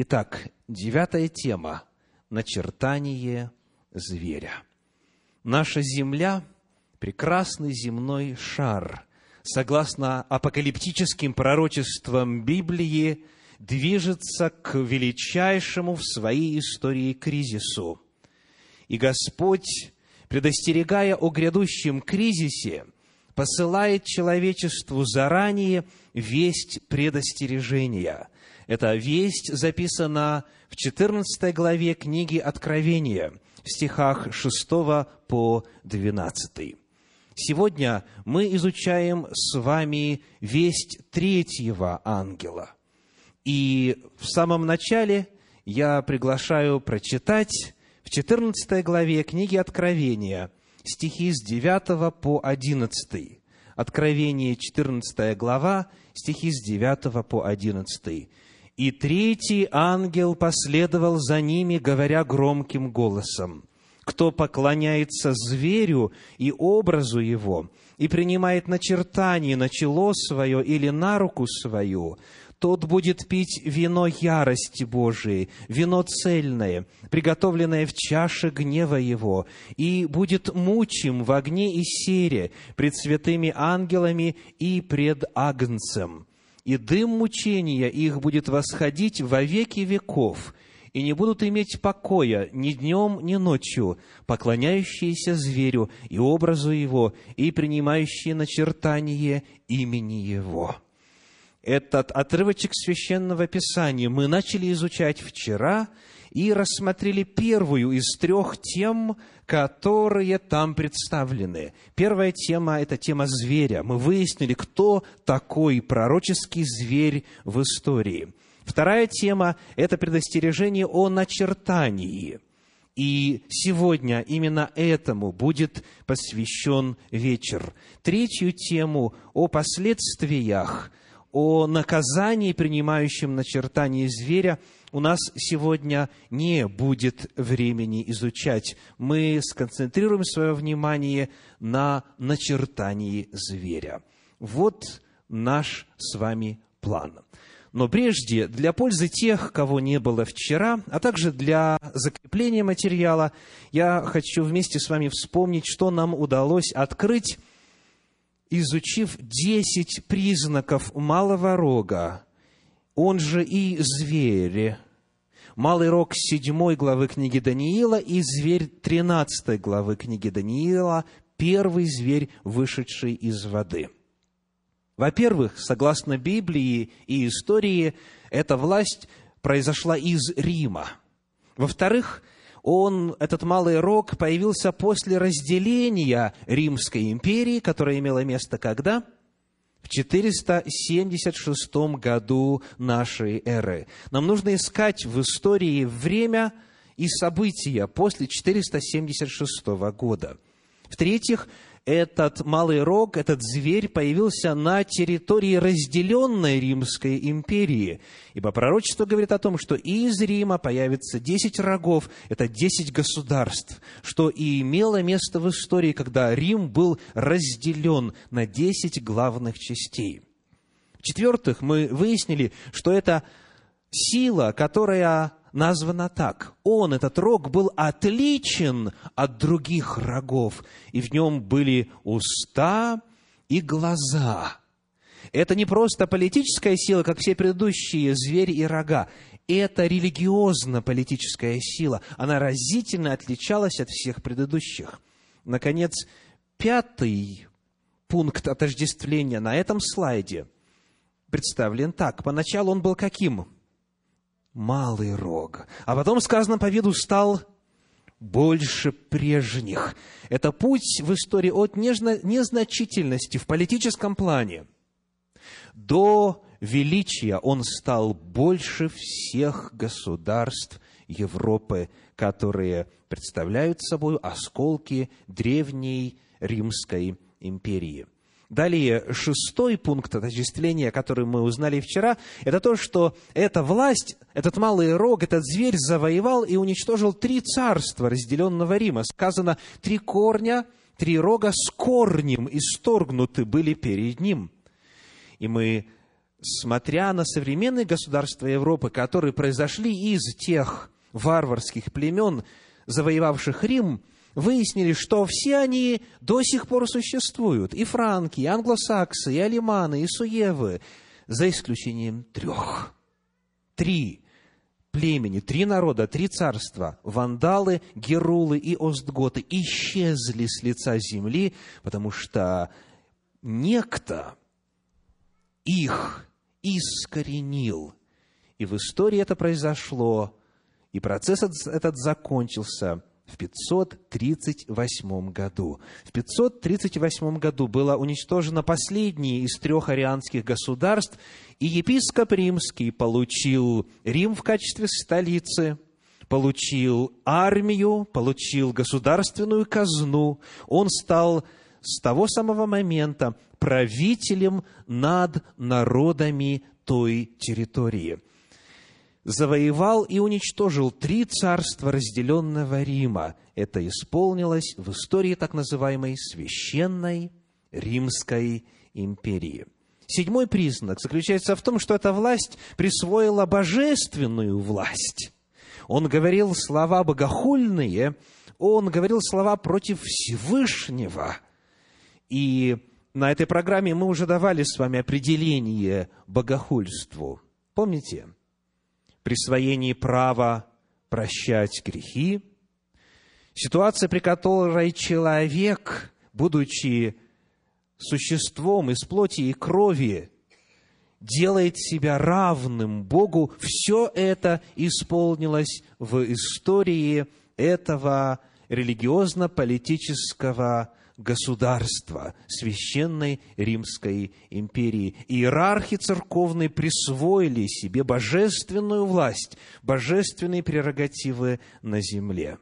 Итак, девятая тема – начертание зверя. Наша Земля – прекрасный земной шар. Согласно апокалиптическим пророчествам Библии, движется к величайшему в своей истории кризису. И Господь, предостерегая о грядущем кризисе, посылает человечеству заранее весть предостережения. Эта весть записана в 14 главе книги Откровения, в стихах 6 по 12. Сегодня мы изучаем с вами весть третьего ангела. И в самом начале я приглашаю прочитать в 14 главе книги Откровения стихи с 9 по 11. Откровение, 14 глава, стихи с 9 по 11. «И третий ангел последовал за ними, говоря громким голосом, «Кто поклоняется зверю и образу его, и принимает начертание на чело свое или на руку свою, тот будет пить вино ярости Божией, вино цельное, приготовленное в чаше гнева его, и будет мучим в огне и сере пред святыми ангелами и пред Агнцем и дым мучения их будет восходить во веки веков, и не будут иметь покоя ни днем, ни ночью, поклоняющиеся зверю и образу его, и принимающие начертание имени его». Этот отрывочек священного писания мы начали изучать вчера и рассмотрели первую из трех тем, которые там представлены. Первая тема – это тема зверя. Мы выяснили, кто такой пророческий зверь в истории. Вторая тема – это предостережение о начертании. И сегодня именно этому будет посвящен вечер. Третью тему о последствиях, о наказании, принимающем начертание зверя – у нас сегодня не будет времени изучать. Мы сконцентрируем свое внимание на начертании зверя. Вот наш с вами план. Но прежде, для пользы тех, кого не было вчера, а также для закрепления материала, я хочу вместе с вами вспомнить, что нам удалось открыть, изучив десять признаков малого рога, он же и зверь. Малый рог седьмой главы книги Даниила и зверь тринадцатой главы книги Даниила, первый зверь, вышедший из воды. Во-первых, согласно Библии и истории, эта власть произошла из Рима. Во-вторых, он, этот малый рог, появился после разделения Римской империи, которое имело место когда? В 476 году нашей эры. Нам нужно искать в истории время и события после 476 года. В-третьих, этот малый рог, этот зверь появился на территории разделенной Римской империи. Ибо пророчество говорит о том, что из Рима появится десять рогов, это десять государств, что и имело место в истории, когда Рим был разделен на десять главных частей. В-четвертых, мы выяснили, что это сила, которая названо так. Он, этот рог, был отличен от других рогов, и в нем были уста и глаза. Это не просто политическая сила, как все предыдущие звери и рога. Это религиозно-политическая сила. Она разительно отличалась от всех предыдущих. Наконец, пятый пункт отождествления на этом слайде представлен так. Поначалу он был каким? Малый рог. А потом сказано по виду стал больше прежних. Это путь в истории от незначительности в политическом плане до величия. Он стал больше всех государств Европы, которые представляют собой осколки древней Римской империи – Далее, шестой пункт отождествления, который мы узнали вчера, это то, что эта власть, этот малый рог, этот зверь завоевал и уничтожил три царства разделенного Рима. Сказано, три корня, три рога с корнем исторгнуты были перед ним. И мы смотря на современные государства Европы, которые произошли из тех варварских племен, завоевавших Рим, выяснили, что все они до сих пор существуют. И франки, и англосаксы, и алиманы, и суевы, за исключением трех. Три племени, три народа, три царства, вандалы, герулы и остготы исчезли с лица земли, потому что некто их искоренил. И в истории это произошло, и процесс этот закончился в 538 году. В 538 году было уничтожено последнее из трех арианских государств, и епископ римский получил Рим в качестве столицы, получил армию, получил государственную казну. Он стал с того самого момента правителем над народами той территории – завоевал и уничтожил три царства разделенного Рима. Это исполнилось в истории так называемой Священной Римской империи. Седьмой признак заключается в том, что эта власть присвоила божественную власть. Он говорил слова богохульные, он говорил слова против Всевышнего. И на этой программе мы уже давали с вами определение богохульству. Помните? Присвоении права прощать грехи, ситуация, при которой человек, будучи существом из плоти и крови, делает себя равным Богу, все это исполнилось в истории этого религиозно-политического государства, священной Римской империи. Иерархи церковные присвоили себе божественную власть, божественные прерогативы на земле.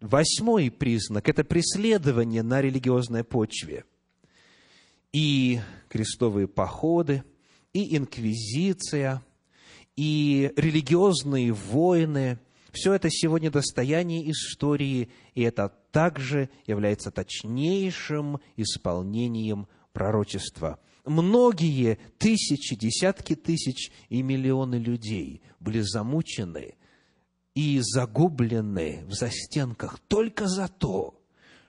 Восьмой признак – это преследование на религиозной почве. И крестовые походы, и инквизиция, и религиозные войны – все это сегодня достояние истории, и это также является точнейшим исполнением пророчества. Многие тысячи, десятки тысяч и миллионы людей были замучены и загублены в застенках только за то,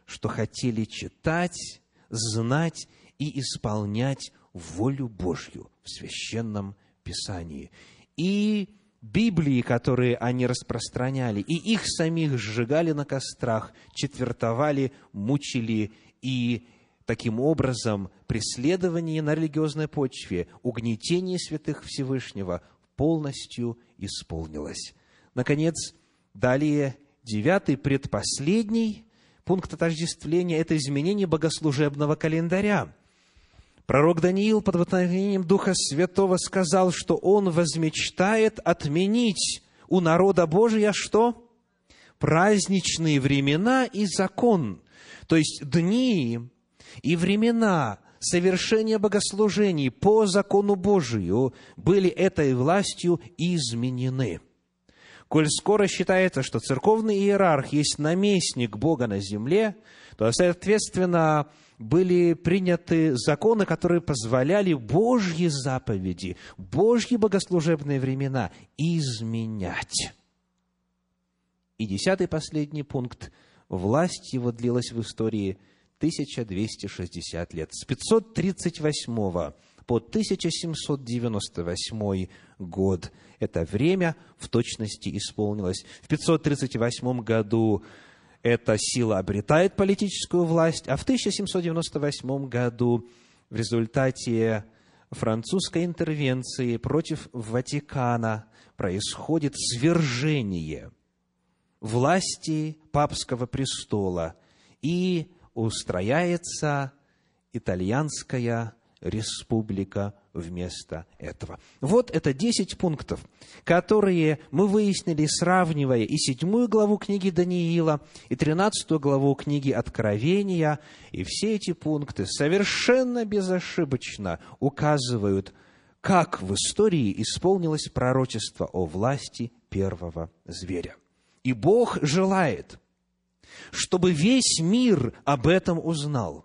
что хотели читать, знать и исполнять волю Божью в священном Писании. И Библии, которые они распространяли, и их самих сжигали на кострах, четвертовали, мучили, и таким образом преследование на религиозной почве, угнетение святых Всевышнего полностью исполнилось. Наконец, далее девятый, предпоследний пункт отождествления – это изменение богослужебного календаря – Пророк Даниил под вдохновением Духа Святого сказал, что он возмечтает отменить у народа Божия что? Праздничные времена и закон. То есть дни и времена совершения богослужений по закону Божию были этой властью изменены. Коль скоро считается, что церковный иерарх есть наместник Бога на земле, то, соответственно, были приняты законы, которые позволяли Божьи заповеди, Божьи богослужебные времена изменять. И десятый последний пункт. Власть его длилась в истории 1260 лет. С 538 по 1798 год. Это время в точности исполнилось. В 538 году эта сила обретает политическую власть, а в 1798 году в результате французской интервенции против Ватикана происходит свержение власти папского престола и устрояется итальянская республика вместо этого. Вот это 10 пунктов, которые мы выяснили, сравнивая и седьмую главу книги Даниила, и тринадцатую главу книги Откровения, и все эти пункты совершенно безошибочно указывают, как в истории исполнилось пророчество о власти первого зверя. И Бог желает, чтобы весь мир об этом узнал –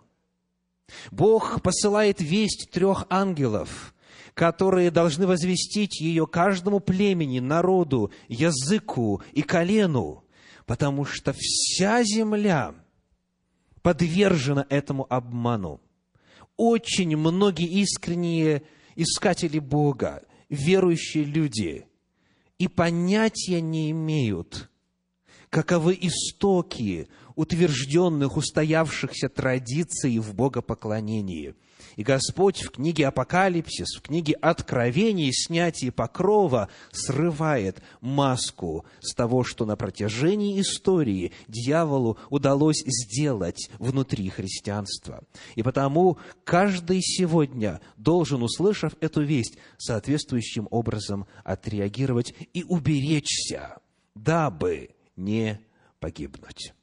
Бог посылает весть трех ангелов, которые должны возвестить ее каждому племени, народу, языку и колену, потому что вся земля подвержена этому обману. Очень многие искренние искатели Бога, верующие люди, и понятия не имеют, каковы истоки утвержденных, устоявшихся традиций в богопоклонении. И Господь в книге Апокалипсис, в книге Откровений, снятие покрова срывает маску с того, что на протяжении истории дьяволу удалось сделать внутри христианства. И потому каждый сегодня должен, услышав эту весть, соответствующим образом отреагировать и уберечься, дабы не погибнуть.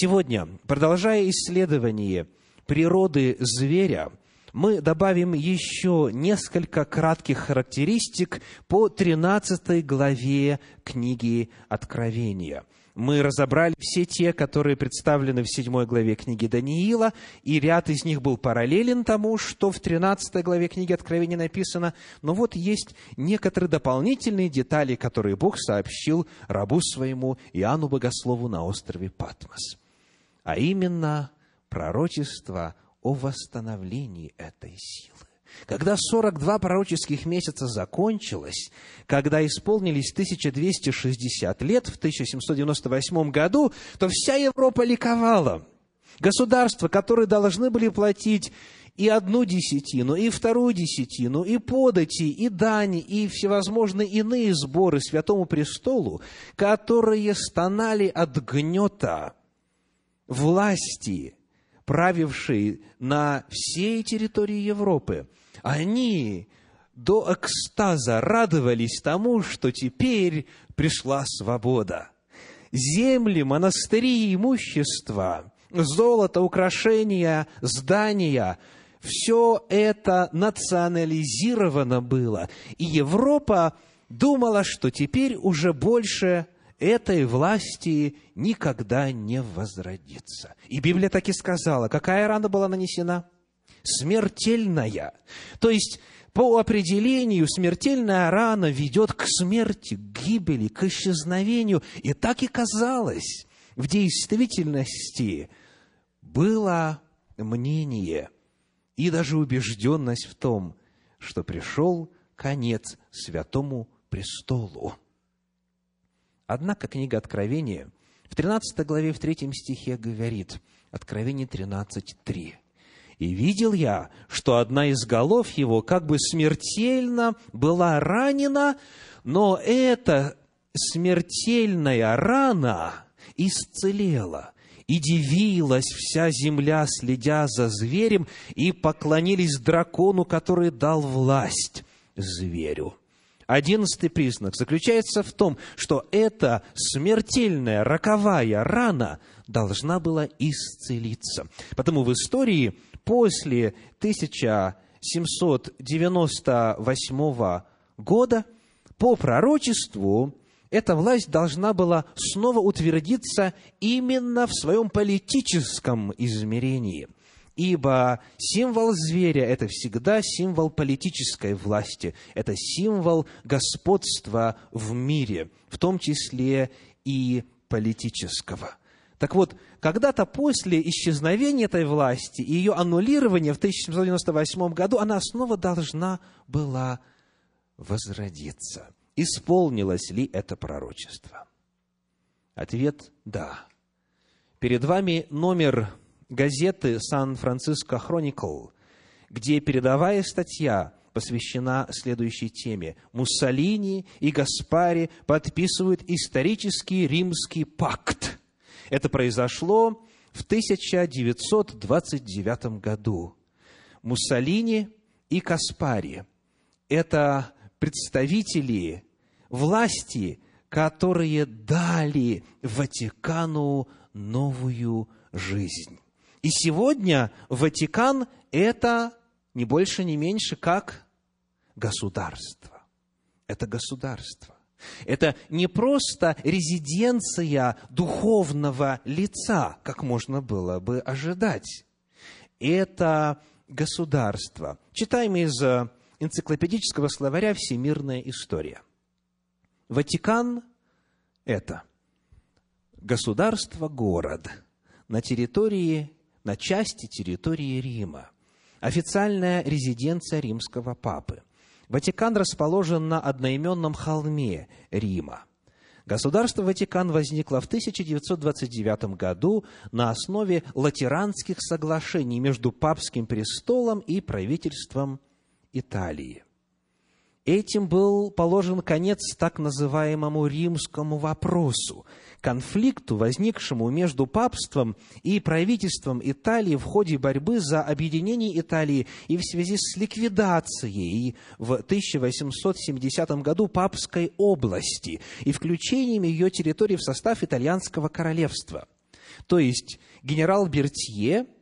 Сегодня, продолжая исследование природы зверя, мы добавим еще несколько кратких характеристик по 13 главе книги Откровения – мы разобрали все те, которые представлены в седьмой главе книги Даниила, и ряд из них был параллелен тому, что в тринадцатой главе книги Откровения написано. Но вот есть некоторые дополнительные детали, которые Бог сообщил рабу своему Иоанну Богослову на острове Патмос. А именно пророчество о восстановлении этой силы. Когда 42 пророческих месяца закончилось, когда исполнились 1260 лет в 1798 году, то вся Европа ликовала. Государства, которые должны были платить и одну десятину, и вторую десятину, и подати, и дани, и всевозможные иные сборы Святому Престолу, которые стонали от гнета власти, правившей на всей территории Европы, они до экстаза радовались тому, что теперь пришла свобода. Земли, монастыри, имущество, золото, украшения, здания – все это национализировано было. И Европа думала, что теперь уже больше этой власти никогда не возродится. И Библия так и сказала. Какая рана была нанесена? смертельная. То есть, по определению, смертельная рана ведет к смерти, к гибели, к исчезновению. И так и казалось. В действительности было мнение и даже убежденность в том, что пришел конец святому престолу. Однако книга Откровения в 13 главе, в 3 стихе говорит, Откровение 13.3, и видел я, что одна из голов его как бы смертельно была ранена, но эта смертельная рана исцелела. И дивилась вся земля, следя за зверем, и поклонились дракону, который дал власть зверю. Одиннадцатый признак заключается в том, что эта смертельная роковая рана должна была исцелиться. Потому в истории после 1798 года по пророчеству эта власть должна была снова утвердиться именно в своем политическом измерении. Ибо символ зверя – это всегда символ политической власти, это символ господства в мире, в том числе и политического – так вот, когда-то после исчезновения этой власти и ее аннулирования в 1798 году, она снова должна была возродиться. Исполнилось ли это пророчество? Ответ – да. Перед вами номер газеты «Сан-Франциско Хроникл», где передовая статья посвящена следующей теме. Муссолини и Гаспари подписывают исторический римский пакт – это произошло в 1929 году. Муссолини и Каспари – это представители власти, которые дали Ватикану новую жизнь. И сегодня Ватикан – это не больше, не меньше, как государство. Это государство. Это не просто резиденция духовного лица, как можно было бы ожидать. это государство. Читаем из энциклопедического словаря «Всемирная история». Ватикан – это государство-город на территории, на части территории Рима, официальная резиденция римского папы. Ватикан расположен на одноименном холме Рима. Государство Ватикан возникло в 1929 году на основе латеранских соглашений между папским престолом и правительством Италии. Этим был положен конец так называемому римскому вопросу, конфликту, возникшему между папством и правительством Италии в ходе борьбы за объединение Италии и в связи с ликвидацией в 1870 году папской области и включением ее территории в состав итальянского королевства. То есть генерал Бертье –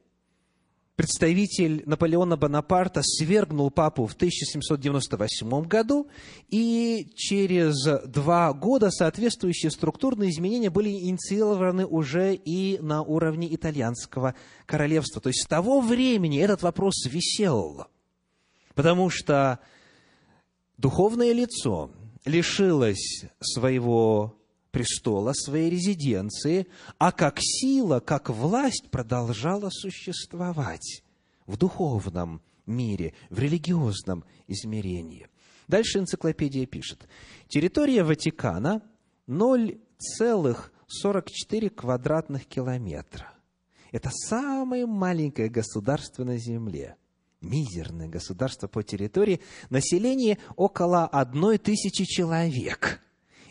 представитель Наполеона Бонапарта свергнул папу в 1798 году, и через два года соответствующие структурные изменения были инициированы уже и на уровне итальянского королевства. То есть с того времени этот вопрос висел, потому что духовное лицо лишилось своего престола, своей резиденции, а как сила, как власть продолжала существовать в духовном мире, в религиозном измерении. Дальше энциклопедия пишет. Территория Ватикана 0,44 квадратных километра. Это самое маленькое государство на Земле. Мизерное государство по территории. Население около одной тысячи человек.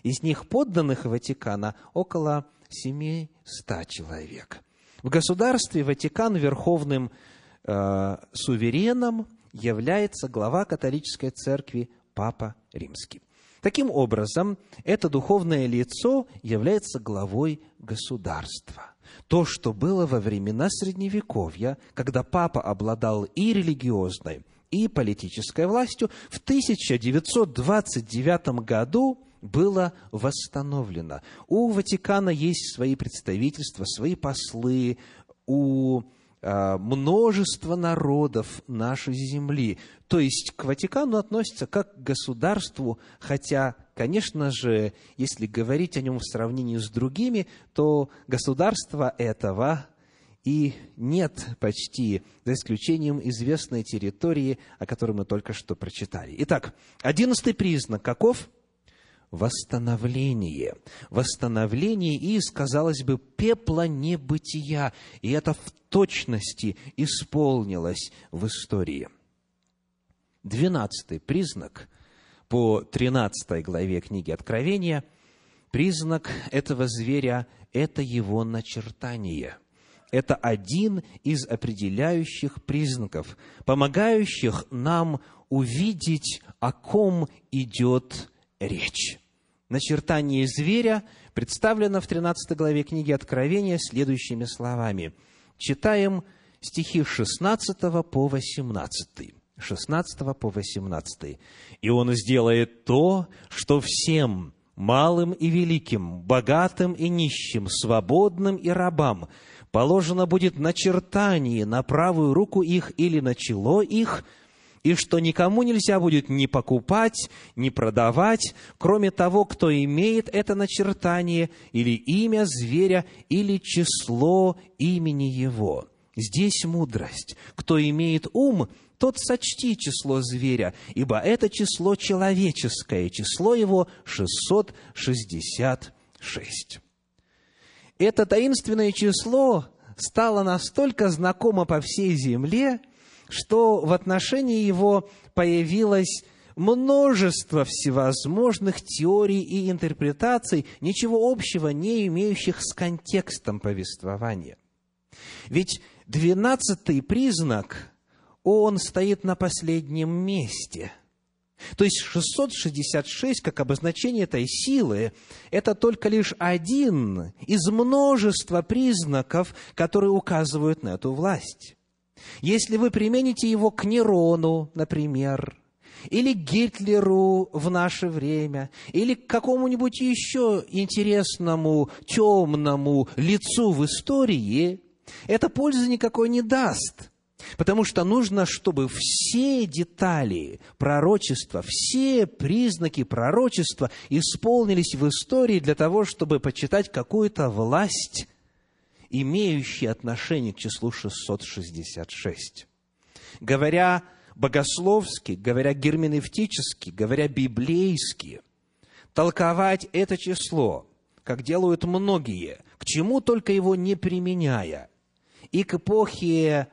Из них подданных Ватикана около 700 человек. В государстве Ватикан верховным э, сувереном является глава католической церкви Папа Римский. Таким образом, это духовное лицо является главой государства. То, что было во времена Средневековья, когда папа обладал и религиозной, и политической властью, в 1929 году было восстановлено. У Ватикана есть свои представительства, свои послы, у а, множество народов нашей земли. То есть к Ватикану относятся как к государству, хотя, конечно же, если говорить о нем в сравнении с другими, то государства этого и нет почти, за исключением известной территории, о которой мы только что прочитали. Итак, одиннадцатый признак каков? Восстановление. Восстановление из, казалось бы, пепла небытия. И это в точности исполнилось в истории. Двенадцатый признак по тринадцатой главе книги Откровения, признак этого зверя – это его начертание – это один из определяющих признаков, помогающих нам увидеть, о ком идет речь. Начертание зверя представлено в 13 главе книги Откровения следующими словами. Читаем стихи 16 по 18. 16 по 18. «И он сделает то, что всем, малым и великим, богатым и нищим, свободным и рабам, положено будет начертание на правую руку их или на чело их – и что никому нельзя будет ни покупать, ни продавать, кроме того, кто имеет это начертание или имя зверя, или число имени его. Здесь мудрость. Кто имеет ум, тот сочти число зверя, ибо это число человеческое, число его 666. Это таинственное число стало настолько знакомо по всей земле, что в отношении его появилось множество всевозможных теорий и интерпретаций, ничего общего не имеющих с контекстом повествования. Ведь двенадцатый признак, он стоит на последнем месте. То есть 666, как обозначение этой силы, это только лишь один из множества признаков, которые указывают на эту власть. Если вы примените его к Нерону, например, или Гитлеру в наше время, или к какому-нибудь еще интересному, темному лицу в истории, это пользы никакой не даст. Потому что нужно, чтобы все детали пророчества, все признаки пророчества исполнились в истории для того, чтобы почитать какую-то власть, имеющую отношение к числу 666. Говоря богословски, говоря герменевтически, говоря библейски, толковать это число, как делают многие, к чему только его не применяя, и к эпохе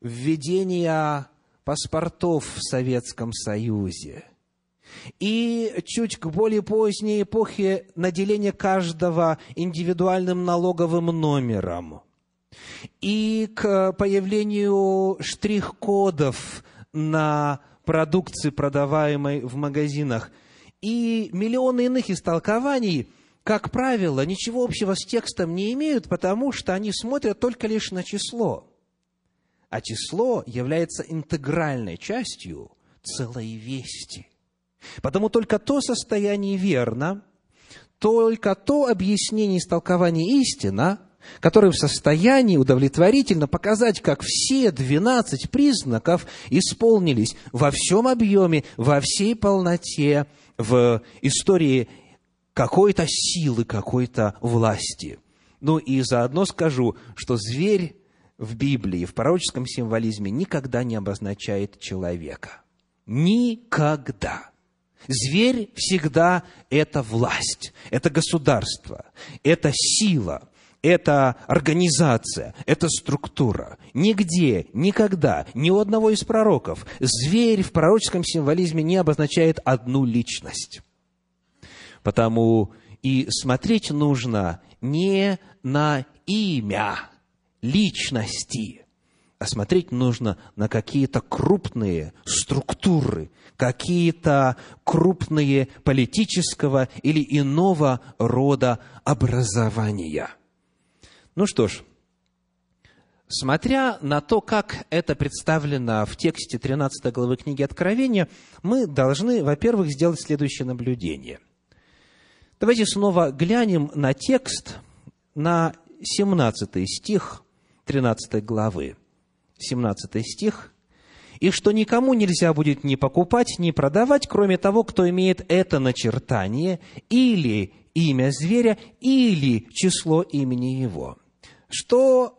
введения паспортов в Советском Союзе. И чуть к более поздней эпохе наделения каждого индивидуальным налоговым номером. И к появлению штрих-кодов на продукции, продаваемой в магазинах. И миллионы иных истолкований, как правило, ничего общего с текстом не имеют, потому что они смотрят только лишь на число – а число является интегральной частью целой вести. Потому только то состояние верно, только то объяснение истолкование истина, которое в состоянии удовлетворительно показать, как все 12 признаков исполнились во всем объеме, во всей полноте в истории какой-то силы, какой-то власти. Ну и заодно скажу, что зверь в Библии, в пророческом символизме никогда не обозначает человека. Никогда. Зверь всегда это власть, это государство, это сила, это организация, это структура. Нигде, никогда, ни у одного из пророков зверь в пророческом символизме не обозначает одну личность. Потому и смотреть нужно не на имя, личности, а смотреть нужно на какие-то крупные структуры, какие-то крупные политического или иного рода образования. Ну что ж, Смотря на то, как это представлено в тексте 13 главы книги Откровения, мы должны, во-первых, сделать следующее наблюдение. Давайте снова глянем на текст, на 17 стих 13 главы, 17 стих, «И что никому нельзя будет ни покупать, ни продавать, кроме того, кто имеет это начертание, или имя зверя, или число имени его». Что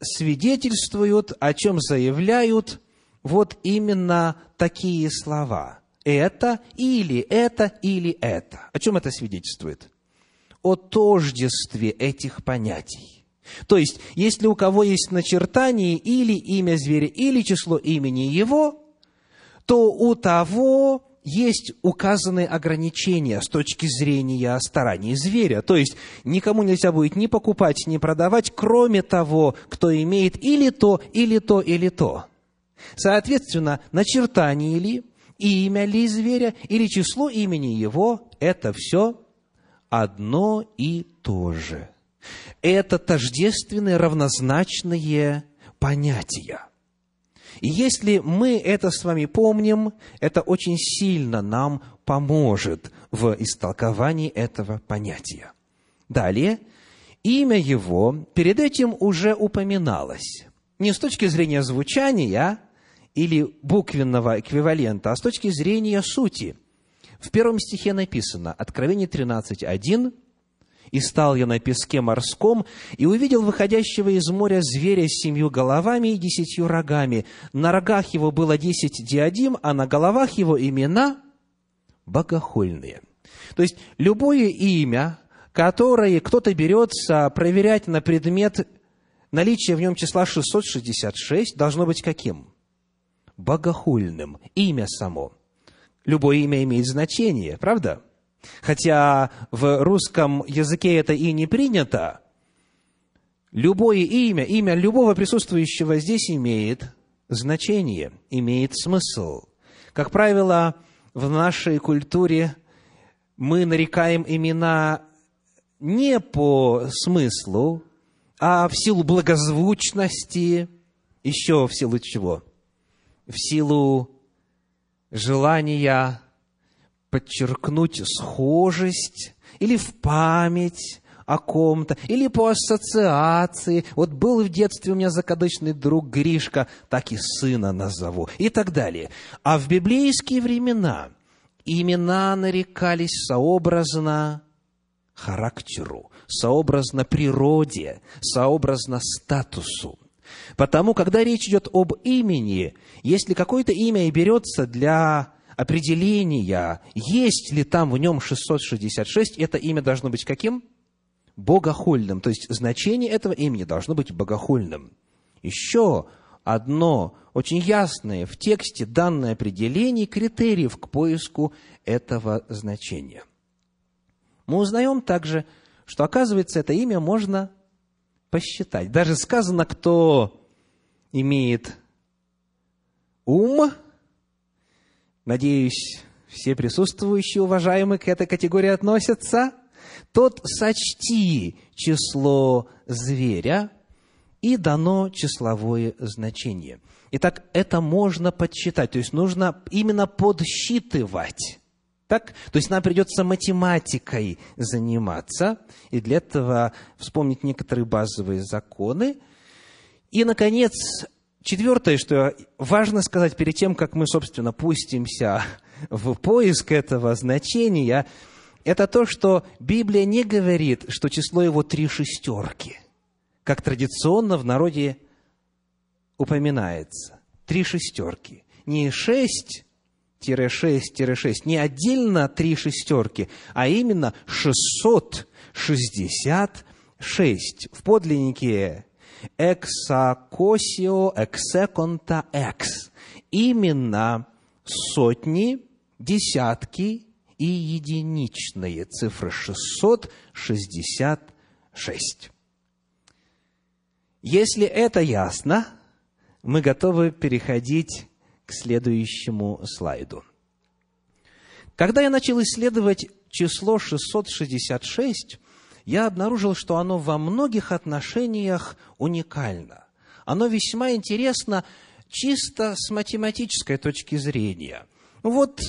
свидетельствуют, о чем заявляют вот именно такие слова. Это, или это, или это. О чем это свидетельствует? О тождестве этих понятий то есть, если у кого есть начертание или имя зверя, или число имени его, то у того есть указанные ограничения с точки зрения стараний зверя. То есть, никому нельзя будет ни покупать, ни продавать, кроме того, кто имеет или то, или то, или то. Соответственно, начертание ли, имя ли зверя, или число имени его – это все одно и то же – это тождественные, равнозначные понятия. И если мы это с вами помним, это очень сильно нам поможет в истолковании этого понятия. Далее, имя его перед этим уже упоминалось. Не с точки зрения звучания или буквенного эквивалента, а с точки зрения сути. В первом стихе написано, Откровение 13.1, и стал я на песке морском, и увидел выходящего из моря зверя с семью головами и десятью рогами. На рогах его было десять диадим, а на головах его имена богохульные. То есть, любое имя, которое кто-то берется проверять на предмет наличия в нем числа 666, должно быть каким? Богохульным. Имя само. Любое имя имеет значение, правда? Хотя в русском языке это и не принято, любое имя, имя любого присутствующего здесь имеет значение, имеет смысл. Как правило, в нашей культуре мы нарекаем имена не по смыслу, а в силу благозвучности, еще в силу чего? В силу желания подчеркнуть схожесть или в память о ком-то, или по ассоциации. Вот был в детстве у меня закадычный друг Гришка, так и сына назову, и так далее. А в библейские времена имена нарекались сообразно характеру, сообразно природе, сообразно статусу. Потому, когда речь идет об имени, если какое-то имя и берется для определения, есть ли там в нем 666, это имя должно быть каким? Богохульным. То есть значение этого имени должно быть богохульным. Еще одно очень ясное в тексте данное определение критериев к поиску этого значения. Мы узнаем также, что, оказывается, это имя можно посчитать. Даже сказано, кто имеет ум, надеюсь, все присутствующие, уважаемые, к этой категории относятся, тот сочти число зверя, и дано числовое значение. Итак, это можно подсчитать, то есть нужно именно подсчитывать. Так? То есть нам придется математикой заниматься, и для этого вспомнить некоторые базовые законы. И, наконец, четвертое, что важно сказать перед тем, как мы, собственно, пустимся в поиск этого значения, это то, что Библия не говорит, что число его три шестерки, как традиционно в народе упоминается. Три шестерки. Не шесть 6-6, не отдельно три шестерки, а именно 666. В подлиннике эксакосио эксеконта экс. Именно сотни, десятки и единичные цифры 666. Если это ясно, мы готовы переходить к следующему слайду. Когда я начал исследовать число 666, я обнаружил, что оно во многих отношениях уникально. Оно весьма интересно чисто с математической точки зрения. Вот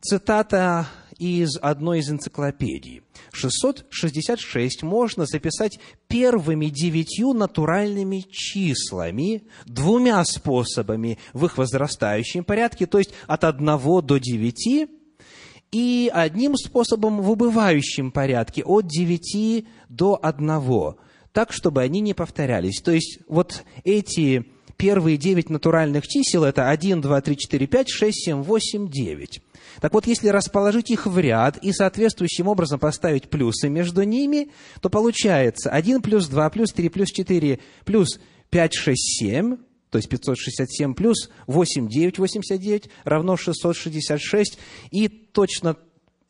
цитата из одной из энциклопедий. 666 можно записать первыми девятью натуральными числами, двумя способами в их возрастающем порядке, то есть от 1 до 9, и одним способом в убывающем порядке, от 9 до 1, так, чтобы они не повторялись. То есть вот эти первые девять натуральных чисел – это 1, 2, 3, 4, 5, 6, 7, 8, 9. Так вот, если расположить их в ряд и соответствующим образом поставить плюсы между ними, то получается 1 плюс 2 плюс 3 плюс 4 плюс 5, 6, 7, то есть 567 плюс 8, 9, 89 равно 666. И точно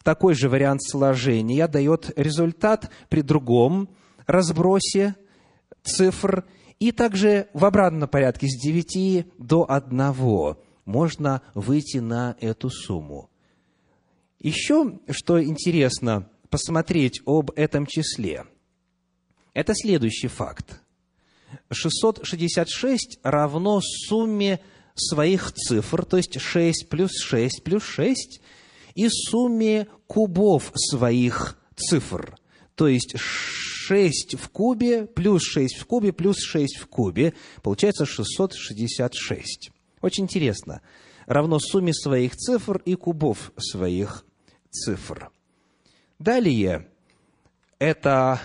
такой же вариант сложения дает результат при другом разбросе цифр. И также в обратном порядке с 9 до 1 можно выйти на эту сумму. Еще, что интересно посмотреть об этом числе, это следующий факт. 666 равно сумме своих цифр, то есть 6 плюс 6 плюс 6, и сумме кубов своих цифр, то есть 6 в кубе плюс 6 в кубе плюс 6 в кубе, получается 666. Очень интересно. Равно сумме своих цифр и кубов своих цифр. Далее, это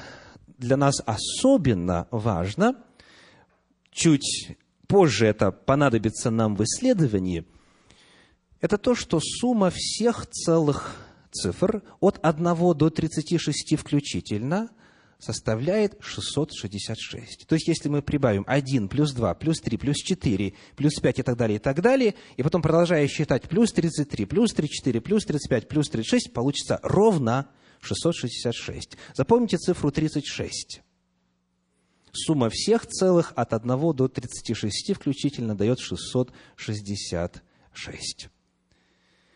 для нас особенно важно, чуть позже это понадобится нам в исследовании, это то, что сумма всех целых цифр от 1 до 36 включительно – составляет 666. То есть, если мы прибавим 1 плюс 2 плюс 3 плюс 4 плюс 5 и так далее, и так далее, и потом продолжая считать плюс 33 плюс 34 плюс 35 плюс 36, получится ровно 666. Запомните цифру 36. Сумма всех целых от 1 до 36 включительно дает 666.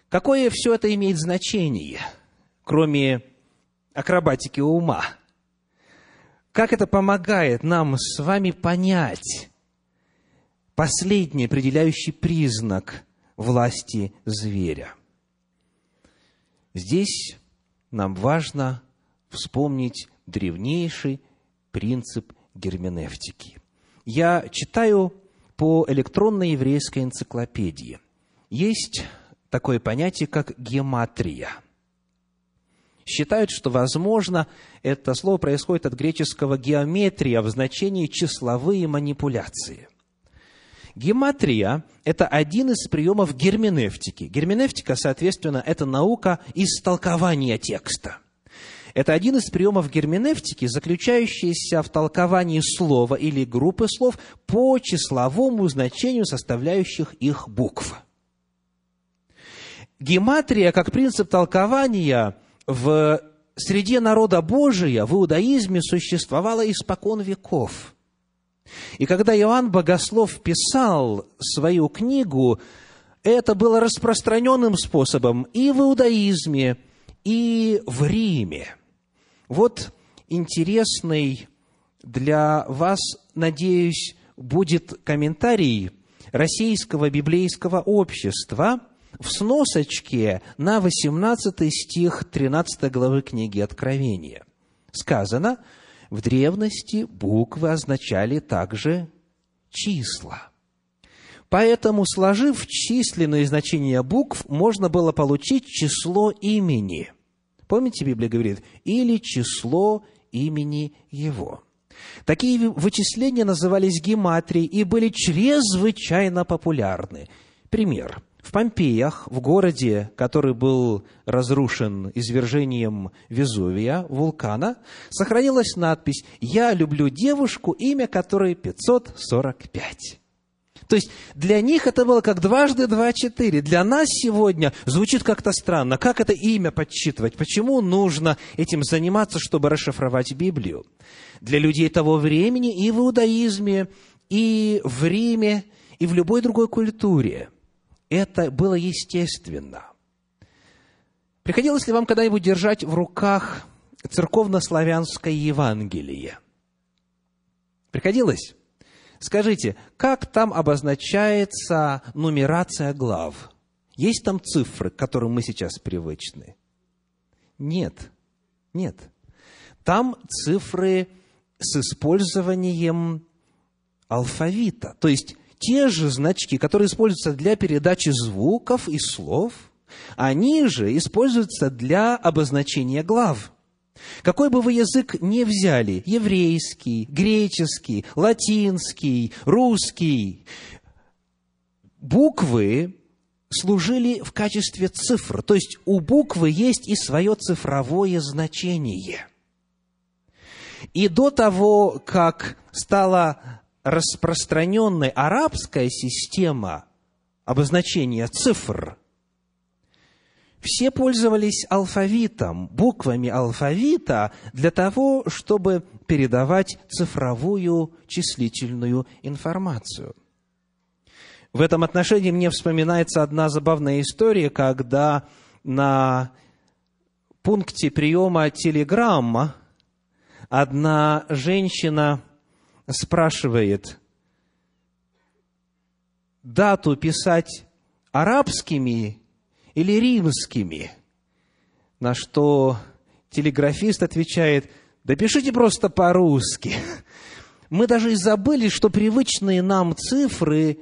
Какое все это имеет значение, кроме акробатики ума? Как это помогает нам с вами понять последний определяющий признак власти зверя? Здесь нам важно вспомнить древнейший принцип герменевтики. Я читаю по электронной еврейской энциклопедии. Есть такое понятие, как гематрия. Считают, что, возможно, это слово происходит от греческого геометрия в значении числовые манипуляции. Гематрия – это один из приемов герменевтики. Герменевтика, соответственно, это наука истолкования текста – это один из приемов герменевтики, заключающийся в толковании слова или группы слов по числовому значению составляющих их букв. Гематрия, как принцип толкования, в среде народа Божия, в иудаизме существовала испокон веков. И когда Иоанн Богослов писал свою книгу, это было распространенным способом и в иудаизме, и в Риме. Вот интересный для вас, надеюсь, будет комментарий Российского библейского общества в сносочке на 18 стих 13 главы книги Откровения. Сказано, в древности буквы означали также числа. Поэтому, сложив численные значения букв, можно было получить число имени – Помните, Библия говорит, или число имени его. Такие вычисления назывались гематрией и были чрезвычайно популярны. Пример. В Помпеях, в городе, который был разрушен извержением Везувия, вулкана, сохранилась надпись «Я люблю девушку, имя которой 545». То есть для них это было как дважды два четыре. Для нас сегодня звучит как-то странно. Как это имя подсчитывать? Почему нужно этим заниматься, чтобы расшифровать Библию? Для людей того времени и в иудаизме, и в Риме, и в любой другой культуре это было естественно. Приходилось ли вам когда-нибудь держать в руках церковно-славянское Евангелие? Приходилось? Скажите, как там обозначается нумерация глав? Есть там цифры, к которым мы сейчас привычны? Нет, нет. Там цифры с использованием алфавита. То есть, те же значки, которые используются для передачи звуков и слов, они же используются для обозначения глав – какой бы вы язык ни взяли, еврейский, греческий, латинский, русский, буквы служили в качестве цифр. То есть у буквы есть и свое цифровое значение. И до того, как стала распространенной арабская система обозначения цифр – все пользовались алфавитом, буквами алфавита для того, чтобы передавать цифровую числительную информацию. В этом отношении мне вспоминается одна забавная история, когда на пункте приема телеграмма одна женщина спрашивает, дату писать арабскими или римскими? На что телеграфист отвечает, да пишите просто по-русски. Мы даже и забыли, что привычные нам цифры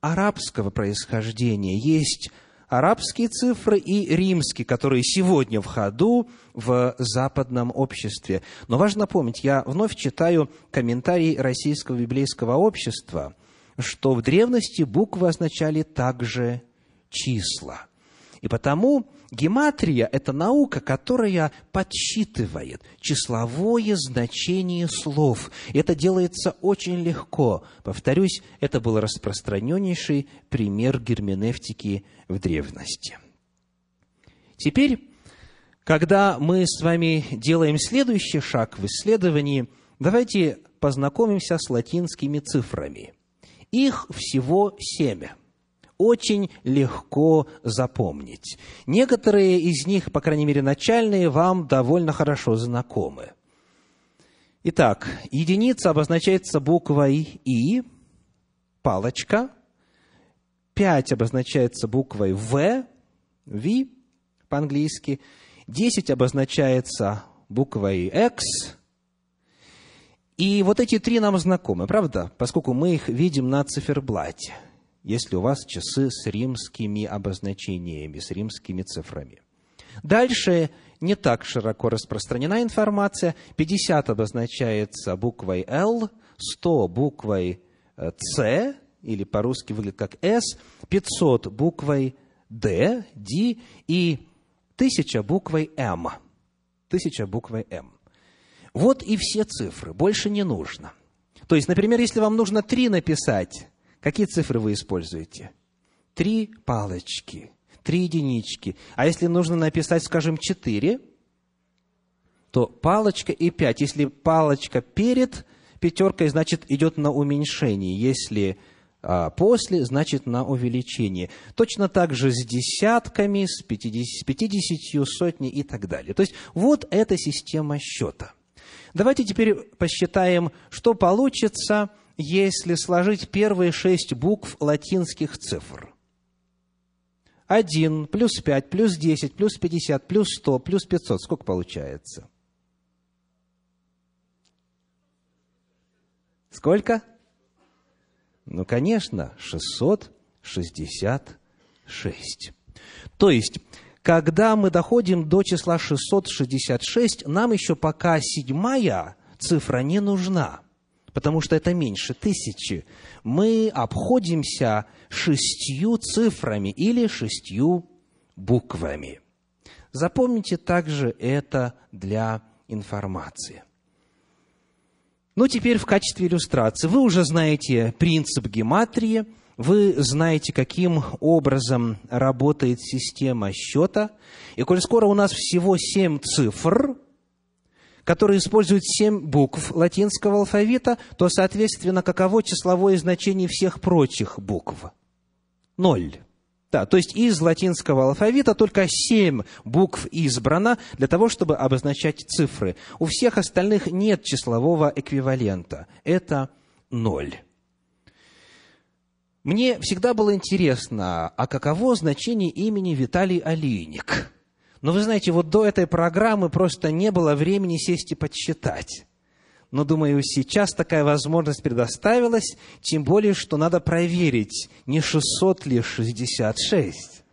арабского происхождения. Есть арабские цифры и римские, которые сегодня в ходу в западном обществе. Но важно помнить, я вновь читаю комментарий Российского библейского общества, что в древности буквы означали также числа – и потому гематрия – это наука, которая подсчитывает числовое значение слов. И это делается очень легко. Повторюсь, это был распространеннейший пример герменевтики в древности. Теперь, когда мы с вами делаем следующий шаг в исследовании, давайте познакомимся с латинскими цифрами. Их всего семь – очень легко запомнить. Некоторые из них, по крайней мере начальные, вам довольно хорошо знакомы. Итак, единица обозначается буквой «И», палочка. Пять обозначается буквой «В», «Ви» по-английски. Десять обозначается буквой X. И вот эти три нам знакомы, правда? Поскольку мы их видим на циферблате, если у вас часы с римскими обозначениями, с римскими цифрами. Дальше не так широко распространена информация. 50 обозначается буквой L, 100 буквой C, или по-русски выглядит как S, 500 буквой D, D, и 1000 буквой M. 1000 буквой M. Вот и все цифры, больше не нужно. То есть, например, если вам нужно 3 написать, какие цифры вы используете? Три палочки, три единички. А если нужно написать, скажем, 4, то палочка и 5. Если палочка перед пятеркой, значит, идет на уменьшение. Если а после, значит, на увеличение. Точно так же с десятками, с пятидесятью, сотней и так далее. То есть, вот эта система счета. Давайте теперь посчитаем, что получится, если сложить первые шесть букв латинских цифр. 1 плюс 5 плюс 10 плюс 50 плюс 100 плюс 500. Сколько получается? Сколько? Ну, конечно, 666. То есть, когда мы доходим до числа 666, нам еще пока седьмая цифра не нужна, потому что это меньше тысячи. Мы обходимся шестью цифрами или шестью буквами. Запомните также это для информации. Ну, теперь в качестве иллюстрации. Вы уже знаете принцип гематрии, вы знаете, каким образом работает система счета. И коль скоро у нас всего семь цифр, которые используют семь букв латинского алфавита, то, соответственно, каково числовое значение всех прочих букв? Ноль. Да, то есть из латинского алфавита только семь букв избрано для того, чтобы обозначать цифры. У всех остальных нет числового эквивалента. Это ноль. Мне всегда было интересно, а каково значение имени Виталий Алиник? Но вы знаете, вот до этой программы просто не было времени сесть и подсчитать но, думаю, сейчас такая возможность предоставилась, тем более, что надо проверить, не 600 ли 66.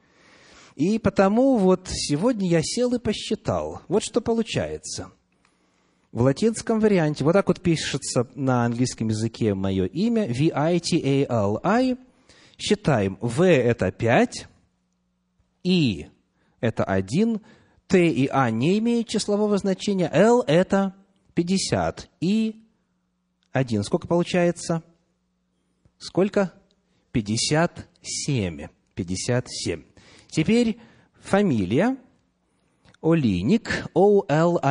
И потому вот сегодня я сел и посчитал. Вот что получается. В латинском варианте вот так вот пишется на английском языке мое имя, V-I-T-A-L-I. Считаем, V – это 5, I – это 1, T и A не имеют числового значения, L – это 50 и 1. Сколько получается? Сколько? 57. 57. Теперь фамилия Олиник, O-L-I-I-N-I-K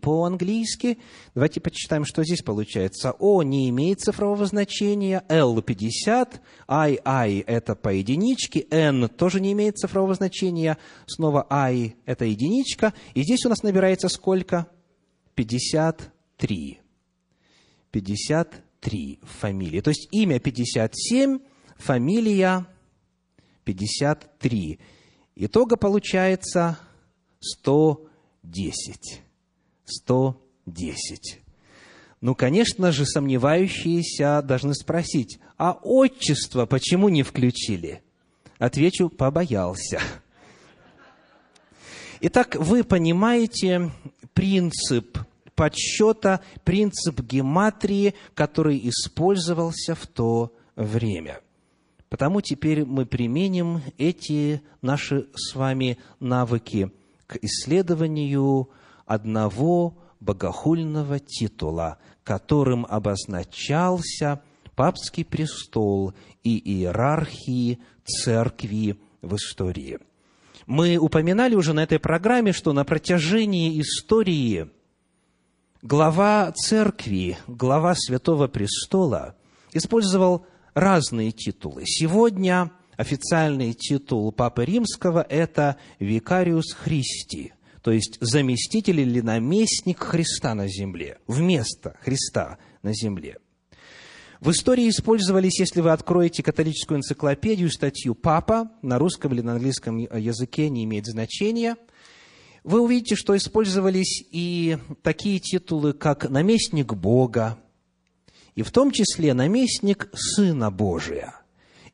по-английски. Давайте почитаем, что здесь получается. О не имеет цифрового значения, L 50, I, I это по единичке, N тоже не имеет цифрового значения, снова I это единичка. И здесь у нас набирается сколько? 53. 53 фамилии. То есть имя 57, фамилия 53. Итога получается 110. 110. Ну, конечно же, сомневающиеся должны спросить, а отчество почему не включили? Отвечу, побоялся. Итак, вы понимаете принцип подсчета, принцип гематрии, который использовался в то время. Потому теперь мы применим эти наши с вами навыки к исследованию одного богохульного титула, которым обозначался папский престол и иерархии церкви в истории – мы упоминали уже на этой программе, что на протяжении истории глава церкви, глава Святого Престола использовал разные титулы. Сегодня официальный титул Папы Римского – это «Викариус Христи», то есть заместитель или наместник Христа на земле, вместо Христа на земле. В истории использовались, если вы откроете католическую энциклопедию, статью «Папа», на русском или на английском языке не имеет значения. вы увидите, что использовались и такие титулы, как «наместник Бога», и в том числе «наместник Сына Божия».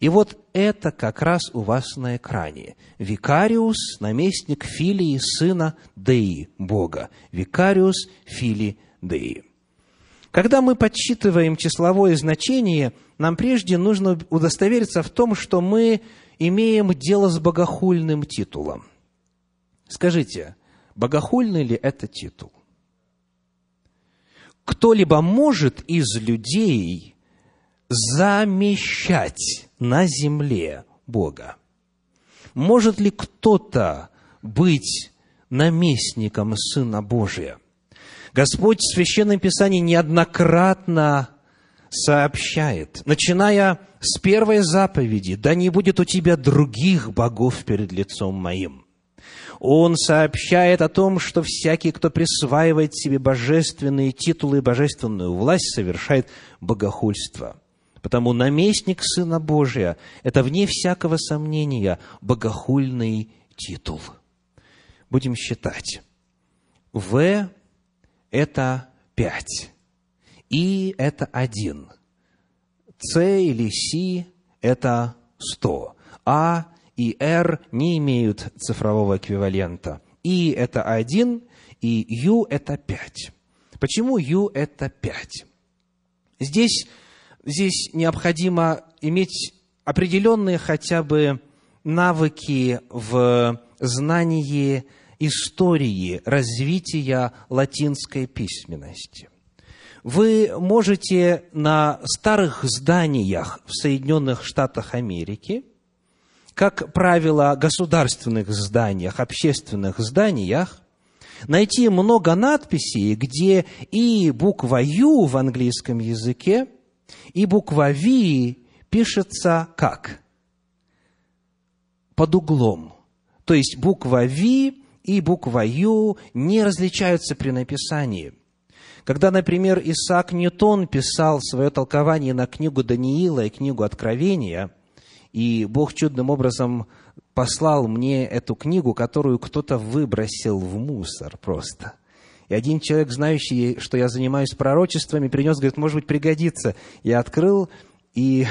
И вот это как раз у вас на экране. Викариус, наместник Филии, сына Деи, Бога. Викариус Фили Деи. Когда мы подсчитываем числовое значение, нам прежде нужно удостовериться в том, что мы имеем дело с богохульным титулом. Скажите, богохульный ли это титул? Кто-либо может из людей замещать на земле Бога? Может ли кто-то быть наместником Сына Божия? Господь в Священном Писании неоднократно сообщает, начиная с первой заповеди, «Да не будет у тебя других богов перед лицом моим». Он сообщает о том, что всякий, кто присваивает себе божественные титулы и божественную власть, совершает богохульство. Потому наместник Сына Божия – это, вне всякого сомнения, богохульный титул. Будем считать. В – это пять. И – это один. С или С – это сто. А и R не имеют цифрового эквивалента. И – это один, и U – это пять. Почему U – это пять? Здесь здесь необходимо иметь определенные хотя бы навыки в знании истории развития латинской письменности. Вы можете на старых зданиях в Соединенных Штатах Америки, как правило, государственных зданиях, общественных зданиях, найти много надписей, где и буква «Ю» в английском языке – и буква «Ви» пишется как? Под углом. То есть буква «Ви» и буква «Ю» не различаются при написании. Когда, например, Исаак Ньютон писал свое толкование на книгу Даниила и книгу Откровения, и Бог чудным образом послал мне эту книгу, которую кто-то выбросил в мусор просто. И один человек, знающий, что я занимаюсь пророчествами, принес, говорит, может быть, пригодится. Я открыл и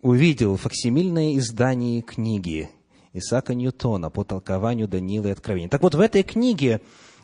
увидел факсимильное издание книги Исаака Ньютона по толкованию Даниила и Откровения. Так вот, в этой книге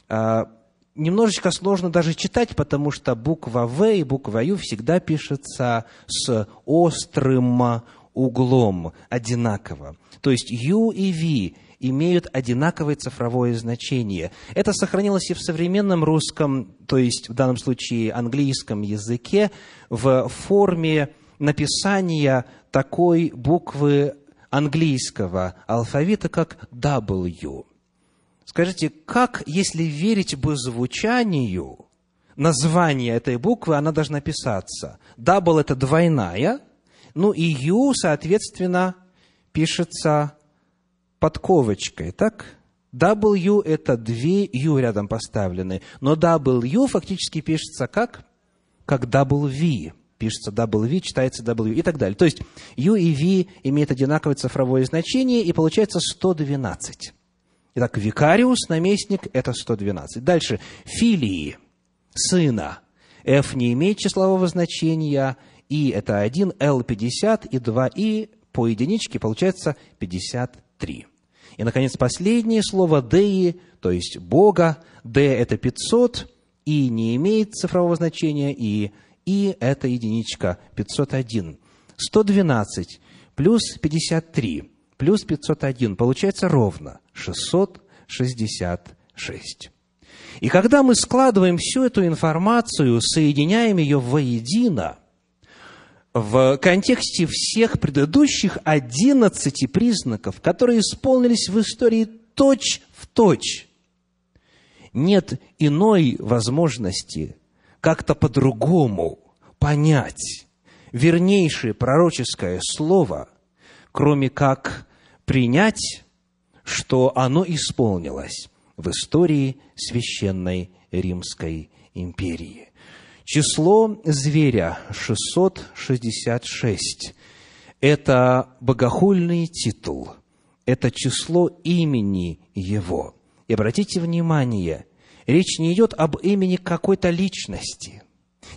а, немножечко сложно даже читать, потому что буква В и буква Ю всегда пишется с острым углом одинаково. То есть Ю и Ви имеют одинаковое цифровое значение. Это сохранилось и в современном русском, то есть в данном случае английском языке, в форме написания такой буквы английского алфавита, как W. Скажите, как, если верить бы звучанию, название этой буквы, она должна писаться? Double – это двойная, ну и U, соответственно, пишется подковочкой, так? W – это две U рядом поставлены, но W фактически пишется как? Как W. Пишется W, читается W и так далее. То есть U и V имеют одинаковое цифровое значение, и получается 112. Итак, викариус, наместник – это 112. Дальше, филии, сына. F не имеет числового значения, И – это 1, L – 50, и 2, И по единичке получается 53. И, наконец, последнее слово «деи», то есть «бога». «Д» – это 500, «и» не имеет цифрового значения, и «и» – это единичка, 501. 112 плюс 53 плюс 501 получается ровно 666. И когда мы складываем всю эту информацию, соединяем ее воедино – в контексте всех предыдущих одиннадцати признаков, которые исполнились в истории точь в точь, нет иной возможности как-то по-другому понять вернейшее пророческое слово, кроме как принять, что оно исполнилось в истории Священной Римской империи. Число зверя 666 – это богохульный титул, это число имени его. И обратите внимание, речь не идет об имени какой-то личности.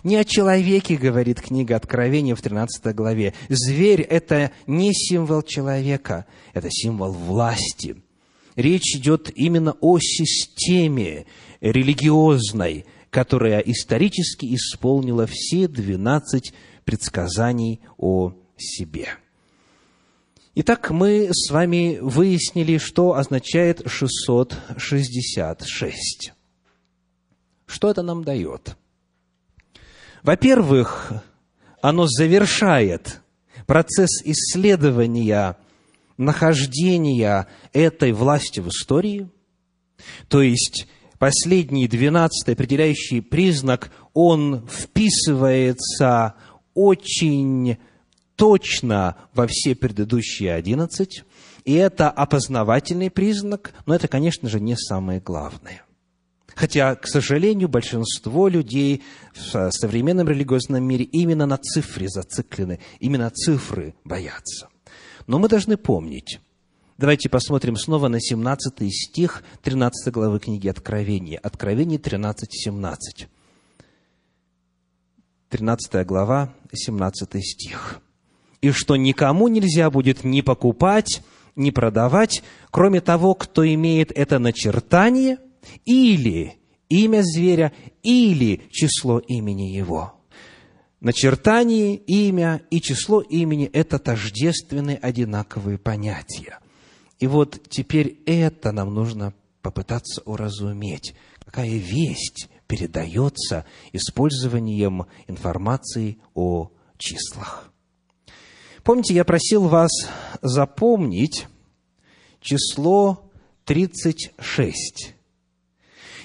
Не о человеке, говорит книга Откровения в 13 главе. Зверь – это не символ человека, это символ власти. Речь идет именно о системе религиозной, которая исторически исполнила все 12 предсказаний о себе. Итак, мы с вами выяснили, что означает 666. Что это нам дает? Во-первых, оно завершает процесс исследования нахождения этой власти в истории, то есть последний, двенадцатый определяющий признак, он вписывается очень точно во все предыдущие одиннадцать, и это опознавательный признак, но это, конечно же, не самое главное. Хотя, к сожалению, большинство людей в современном религиозном мире именно на цифре зациклены, именно цифры боятся. Но мы должны помнить, давайте посмотрим снова на 17 стих 13 главы книги Откровения. Откровение 13, 17. 13 глава, 17 стих и что никому нельзя будет ни покупать, ни продавать, кроме того, кто имеет это начертание или имя зверя, или число имени его. Начертание, имя и число имени – это тождественные одинаковые понятия. И вот теперь это нам нужно попытаться уразуметь. Какая весть передается использованием информации о числах. Помните, я просил вас запомнить число 36.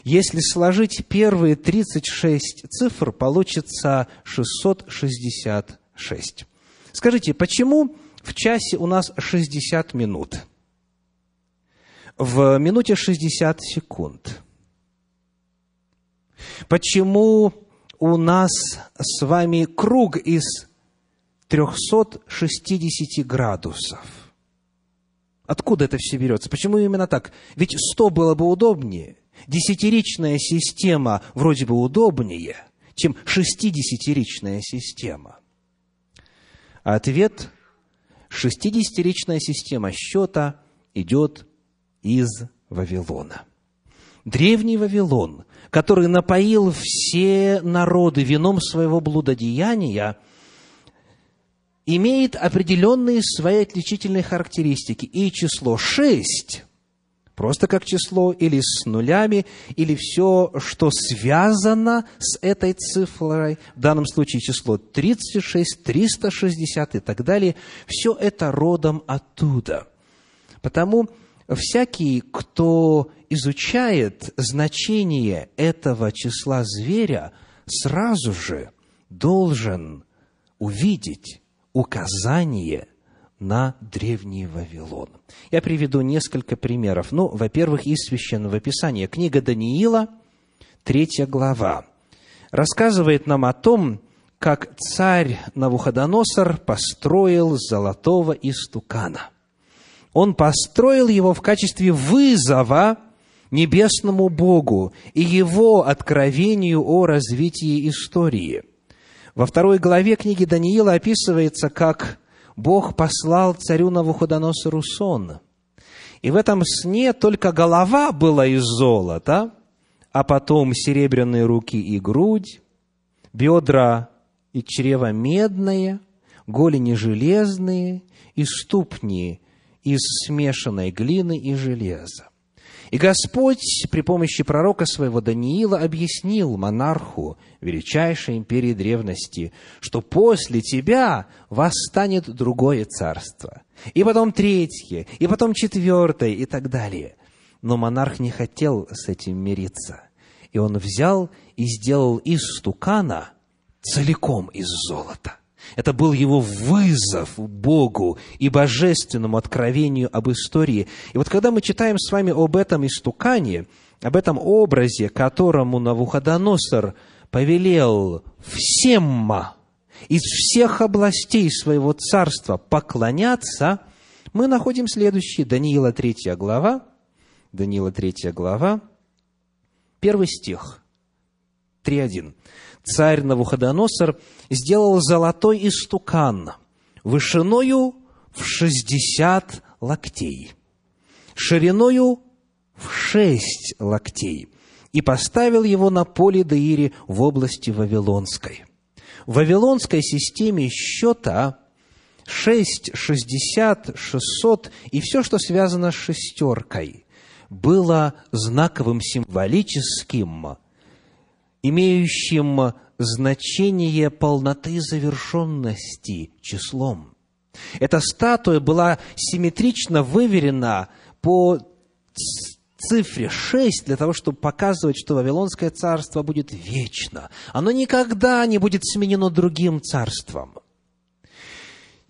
Если сложить первые 36 цифр, получится 666. Скажите, почему в часе у нас 60 минут? В минуте 60 секунд. Почему у нас с вами круг из 360 градусов. Откуда это все берется? Почему именно так? Ведь 100 было бы удобнее. Десятиричная система вроде бы удобнее, чем шестидесятиричная система. Ответ – шестидесятиричная система счета идет из Вавилона. Древний Вавилон, который напоил все народы вином своего блудодеяния, имеет определенные свои отличительные характеристики. И число 6, просто как число, или с нулями, или все, что связано с этой цифрой, в данном случае число 36, 360 и так далее, все это родом оттуда. Потому всякий, кто изучает значение этого числа зверя, сразу же должен увидеть указание на древний Вавилон. Я приведу несколько примеров. Ну, во-первых, из Священного Писания. Книга Даниила, третья глава, рассказывает нам о том, как царь Навуходоносор построил золотого истукана. Он построил его в качестве вызова небесному Богу и его откровению о развитии истории – во второй главе книги Даниила описывается, как Бог послал царю Навуходоносору сон. И в этом сне только голова была из золота, а потом серебряные руки и грудь, бедра и чрево медное, голени железные и ступни из смешанной глины и железа. И Господь при помощи пророка своего Даниила объяснил монарху величайшей империи древности, что после тебя восстанет другое царство, и потом третье, и потом четвертое, и так далее. Но монарх не хотел с этим мириться, и он взял и сделал из стукана целиком из золота – это был его вызов Богу и божественному откровению об истории. И вот когда мы читаем с вами об этом истукане, об этом образе, которому Навуходоносор повелел всем из всех областей своего царства поклоняться, мы находим следующее, Даниила 3 глава, Даниила 3 глава, первый стих, 3.1. «Царь Навуходоносор сделал золотой истукан вышиною в шестьдесят локтей, шириною в шесть локтей, и поставил его на поле Деире в области Вавилонской. В Вавилонской системе счета 6, 60, 600 и все, что связано с шестеркой, было знаковым символическим, имеющим значение полноты завершенности числом. Эта статуя была симметрично выверена по цифре 6 для того, чтобы показывать, что Вавилонское царство будет вечно. Оно никогда не будет сменено другим царством.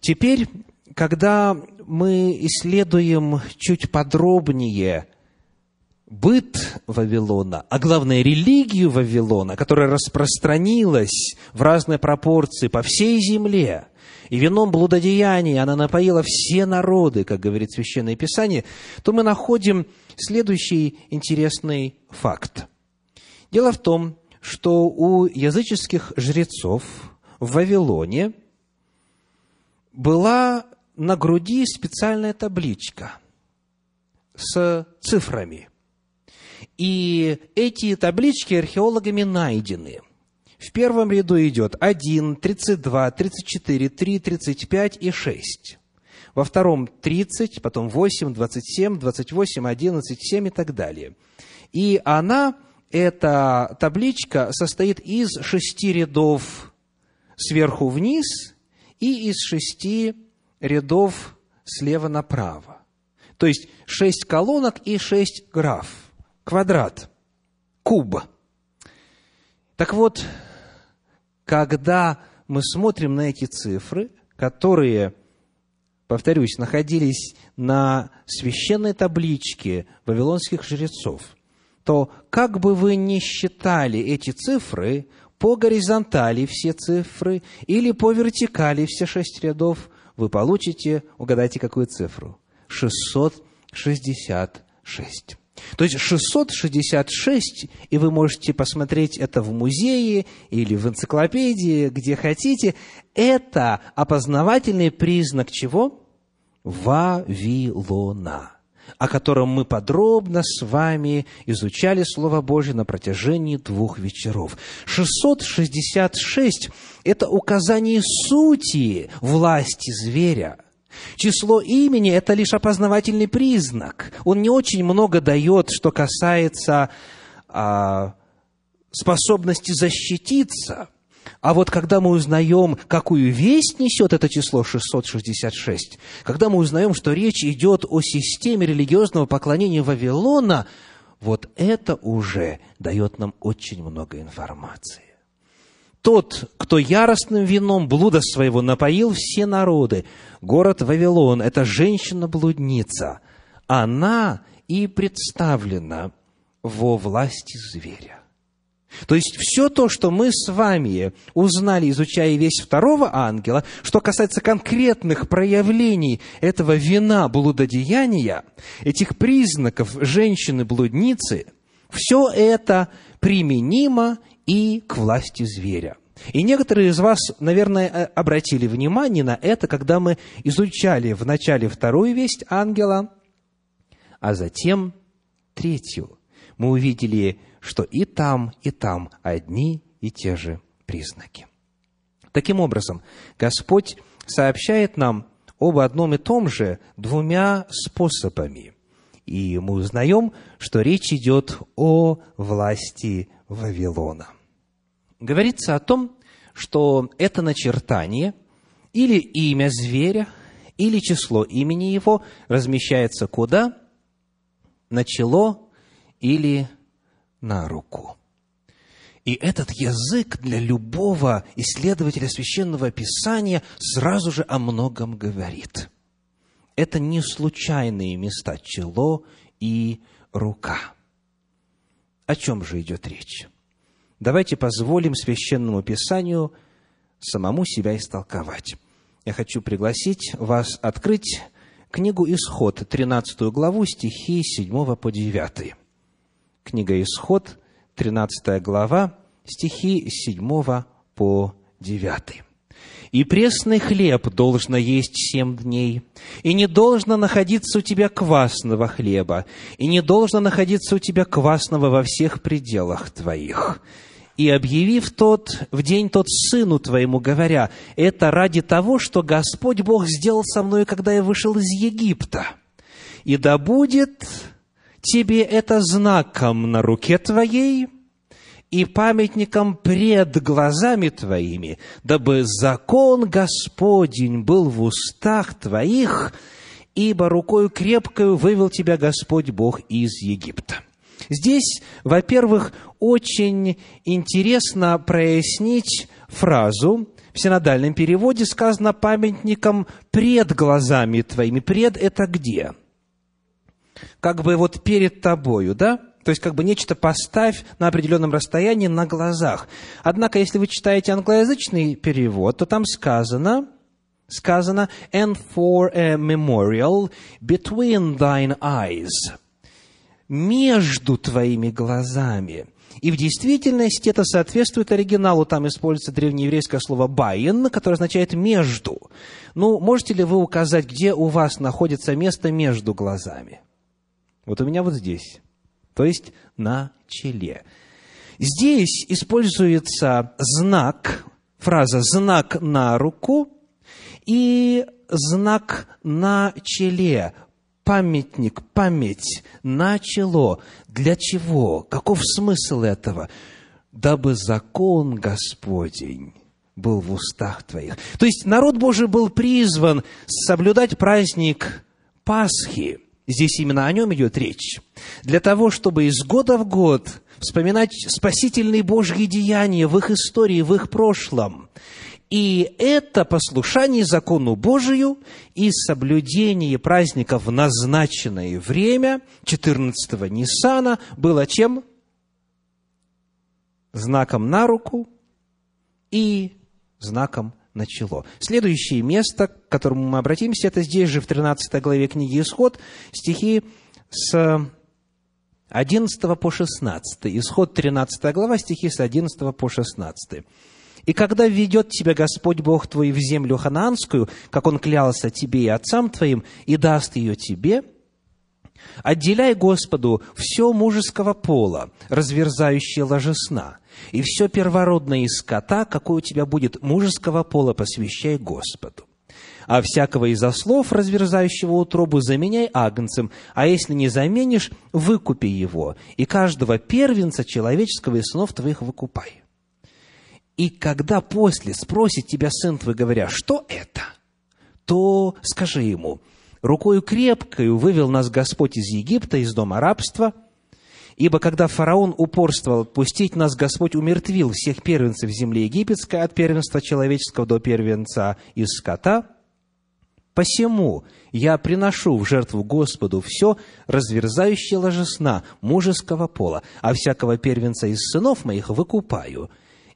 Теперь, когда мы исследуем чуть подробнее быт Вавилона, а главное религию Вавилона, которая распространилась в разной пропорции по всей земле, и вином блудодеяния она напоила все народы, как говорит Священное Писание, то мы находим следующий интересный факт. Дело в том, что у языческих жрецов в Вавилоне была на груди специальная табличка с цифрами. И эти таблички археологами найдены. В первом ряду идет 1, 32, 34, 3, 35 и 6. Во втором 30, потом 8, 27, 28, 11, 7 и так далее. И она, эта табличка, состоит из шести рядов сверху вниз и из шести рядов слева направо. То есть шесть колонок и шесть граф. Квадрат. Куб. Так вот, когда мы смотрим на эти цифры, которые, повторюсь, находились на священной табличке вавилонских жрецов, то как бы вы ни считали эти цифры, по горизонтали все цифры или по вертикали все шесть рядов, вы получите, угадайте, какую цифру? 666. То есть 666, и вы можете посмотреть это в музее или в энциклопедии, где хотите, это опознавательный признак чего? Вавилона, о котором мы подробно с вами изучали Слово Божье на протяжении двух вечеров. 666 – это указание сути власти зверя – Число имени – это лишь опознавательный признак. Он не очень много дает, что касается а, способности защититься. А вот когда мы узнаем, какую весть несет это число 666, когда мы узнаем, что речь идет о системе религиозного поклонения Вавилона, вот это уже дает нам очень много информации тот, кто яростным вином блуда своего напоил все народы, город Вавилон, это женщина-блудница, она и представлена во власти зверя. То есть все то, что мы с вами узнали, изучая весь второго ангела, что касается конкретных проявлений этого вина блудодеяния, этих признаков женщины-блудницы, все это применимо и к власти зверя. И некоторые из вас, наверное, э, обратили внимание на это, когда мы изучали вначале вторую весть ангела, а затем третью. Мы увидели, что и там, и там одни и те же признаки. Таким образом, Господь сообщает нам об одном и том же двумя способами. И мы узнаем, что речь идет о власти Вавилона говорится о том, что это начертание или имя зверя, или число имени его размещается куда? На чело или на руку. И этот язык для любого исследователя священного писания сразу же о многом говорит. Это не случайные места чело и рука. О чем же идет речь? Давайте позволим Священному Писанию самому себя истолковать. Я хочу пригласить вас открыть книгу «Исход», 13 главу, стихи 7 по 9. Книга «Исход», 13 глава, стихи 7 по 9. «И пресный хлеб должно есть семь дней, и не должно находиться у тебя квасного хлеба, и не должно находиться у тебя квасного во всех пределах твоих. И объявив тот, в день тот сыну твоему, говоря, это ради того, что Господь Бог сделал со мной, когда я вышел из Египта. И да будет тебе это знаком на руке твоей, и памятником пред глазами твоими, дабы закон Господень был в устах твоих, ибо рукою крепкою вывел тебя Господь Бог из Египта». Здесь, во-первых, очень интересно прояснить фразу, в синодальном переводе сказано памятником пред глазами твоими. Пред – это где? Как бы вот перед тобою, да? То есть, как бы нечто поставь на определенном расстоянии на глазах. Однако, если вы читаете англоязычный перевод, то там сказано, сказано, and for a memorial between thine eyes. Между твоими глазами. И в действительности это соответствует оригиналу. Там используется древнееврейское слово «баин», которое означает «между». Ну, можете ли вы указать, где у вас находится место между глазами? Вот у меня вот здесь то есть на челе. Здесь используется знак, фраза «знак на руку» и знак на челе, памятник, память на чело. Для чего? Каков смысл этого? Дабы закон Господень был в устах твоих. То есть народ Божий был призван соблюдать праздник Пасхи – Здесь именно о нем идет речь. Для того, чтобы из года в год вспоминать спасительные Божьи деяния в их истории, в их прошлом. И это послушание закону Божию и соблюдение праздника в назначенное время, 14-го Ниссана, было чем? Знаком на руку и знаком начало. Следующее место, к которому мы обратимся, это здесь же, в 13 главе книги «Исход», стихи с 11 по 16. Исход 13 глава, стихи с 11 по 16. «И когда введет тебя Господь Бог твой в землю ханаанскую, как Он клялся тебе и отцам твоим, и даст ее тебе, отделяй Господу все мужеского пола, разверзающее ложесна, и все первородное из скота, какое у тебя будет мужеского пола, посвящай Господу. А всякого из ослов, разверзающего утробу, заменяй агнцем, а если не заменишь, выкупи его, и каждого первенца человеческого из сынов твоих выкупай. И когда после спросит тебя сын твой, говоря, что это, то скажи ему, рукою крепкою вывел нас Господь из Египта, из дома рабства – Ибо когда фараон упорствовал отпустить нас, Господь умертвил всех первенцев земли египетской, от первенства человеческого до первенца из скота. Посему я приношу в жертву Господу все, разверзающее ложесна мужеского пола, а всякого первенца из сынов моих выкупаю.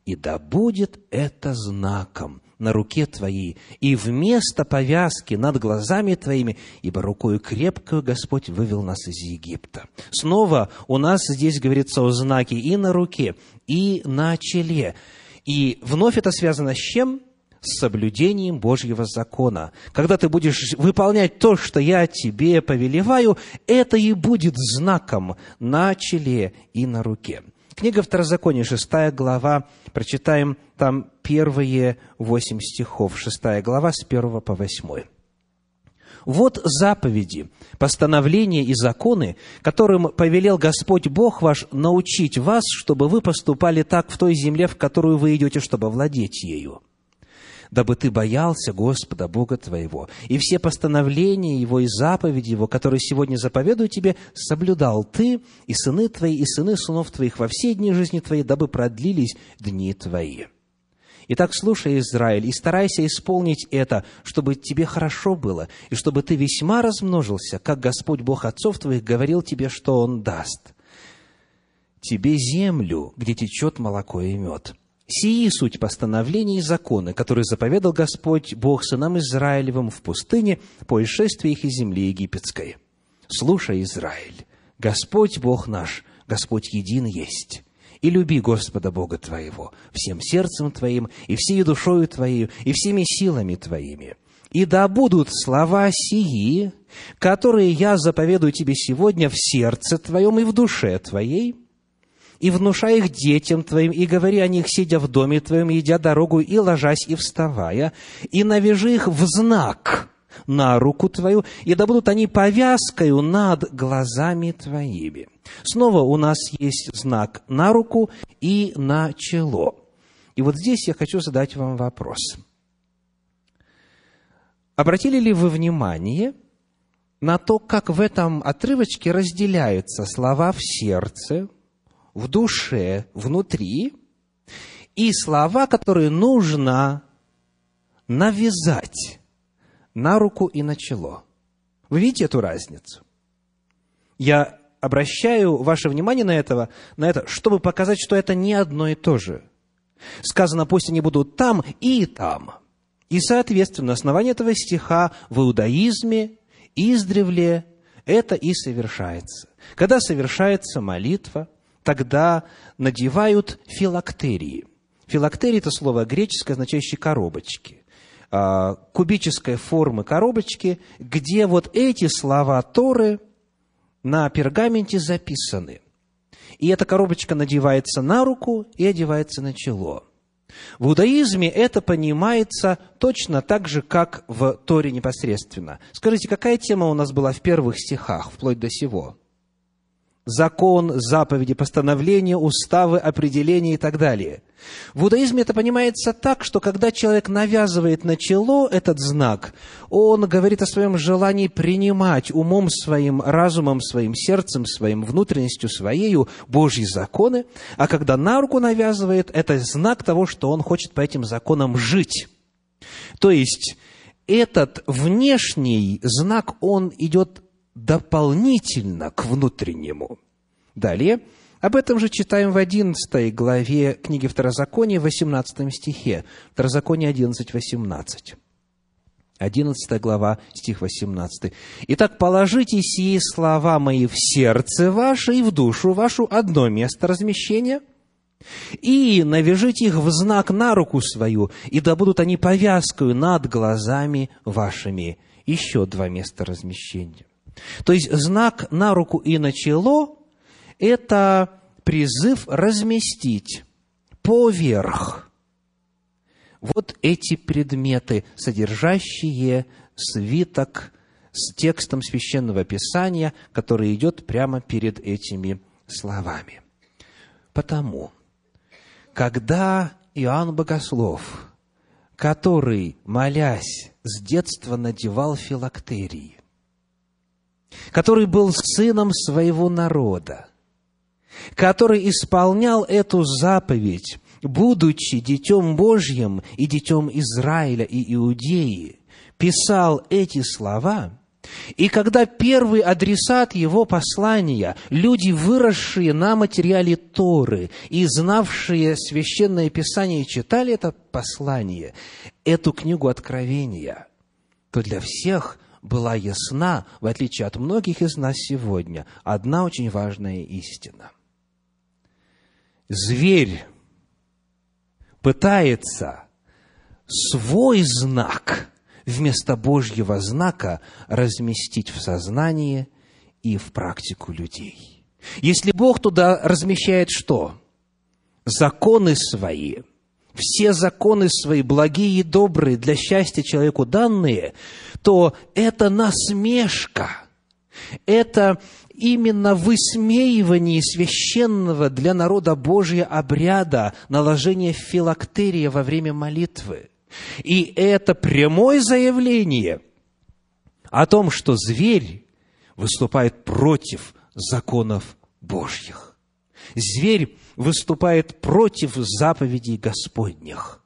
И да будет это знаком на руке твоей, и вместо повязки над глазами твоими, ибо рукою крепкую Господь вывел нас из Египта. Снова у нас здесь говорится о знаке и на руке, и на челе. И вновь это связано с чем? с соблюдением Божьего закона. Когда ты будешь выполнять то, что я тебе повелеваю, это и будет знаком на челе и на руке. Книга Второзакония, шестая глава, прочитаем там первые восемь стихов, шестая глава, с первого по восьмой. Вот заповеди, постановления и законы, которым повелел Господь Бог ваш научить вас, чтобы вы поступали так в той земле, в которую вы идете, чтобы владеть ею дабы ты боялся Господа Бога твоего, и все постановления Его и заповеди Его, которые сегодня заповедую тебе, соблюдал ты и сыны твои, и сыны сынов твоих во все дни жизни твоей, дабы продлились дни твои». Итак, слушай, Израиль, и старайся исполнить это, чтобы тебе хорошо было, и чтобы ты весьма размножился, как Господь Бог отцов твоих говорил тебе, что Он даст. Тебе землю, где течет молоко и мед, Сии суть постановлений и законы, которые заповедал Господь Бог сынам Израилевым в пустыне по исшествии их из земли египетской. Слушай, Израиль, Господь Бог наш, Господь един есть. И люби Господа Бога твоего всем сердцем твоим, и всей душою твоей, и всеми силами твоими. И да будут слова сии, которые я заповедую тебе сегодня в сердце твоем и в душе твоей, и внушай их детям твоим, и говори о них, сидя в доме твоем, идя дорогу, и ложась, и вставая, и навяжи их в знак на руку твою, и да будут они повязкою над глазами твоими. Снова у нас есть знак на руку и на чело. И вот здесь я хочу задать вам вопрос. Обратили ли вы внимание на то, как в этом отрывочке разделяются слова в сердце – в душе, внутри, и слова, которые нужно навязать на руку и на чело. Вы видите эту разницу? Я обращаю ваше внимание на, этого, на это, чтобы показать, что это не одно и то же. Сказано, пусть они будут там и там. И, соответственно, на основании этого стиха в иудаизме издревле это и совершается. Когда совершается молитва – тогда надевают филактерии. Филактерии – это слово греческое, означающее коробочки. А, кубической формы коробочки, где вот эти слова Торы на пергаменте записаны. И эта коробочка надевается на руку и одевается на чело. В иудаизме это понимается точно так же, как в Торе непосредственно. Скажите, какая тема у нас была в первых стихах, вплоть до сего? Закон, заповеди, постановления, уставы, определения и так далее. В иудаизме это понимается так, что когда человек навязывает на чело этот знак, он говорит о своем желании принимать умом своим, разумом своим, сердцем своим, внутренностью своею Божьи законы, а когда на руку навязывает, это знак того, что он хочет по этим законам жить. То есть, этот внешний знак, он идет дополнительно к внутреннему. Далее, об этом же читаем в 11 главе книги Второзакония, 18 стихе. Второзаконие 11, 18. 11 глава, стих 18. «Итак, положите сии слова мои в сердце ваше и в душу вашу одно место размещения, и навяжите их в знак на руку свою, и да будут они повязкою над глазами вашими». Еще два места размещения. То есть знак на руку и на чело – это призыв разместить поверх вот эти предметы, содержащие свиток с текстом священного писания, который идет прямо перед этими словами. Потому, когда Иоанн Богослов, который, молясь, с детства надевал филактерии, который был сыном своего народа, который исполнял эту заповедь, будучи детем Божьим и детем Израиля и Иудеи, писал эти слова, и когда первый адресат его послания, люди, выросшие на материале Торы и знавшие Священное Писание, читали это послание, эту книгу Откровения, то для всех – была ясна, в отличие от многих из нас сегодня, одна очень важная истина. Зверь пытается свой знак вместо Божьего знака разместить в сознании и в практику людей. Если Бог туда размещает что? Законы свои – все законы свои, благие и добрые, для счастья человеку данные, то это насмешка, это именно высмеивание священного для народа Божия обряда наложения филактерия во время молитвы. И это прямое заявление о том, что зверь выступает против законов Божьих. Зверь выступает против заповедей Господних.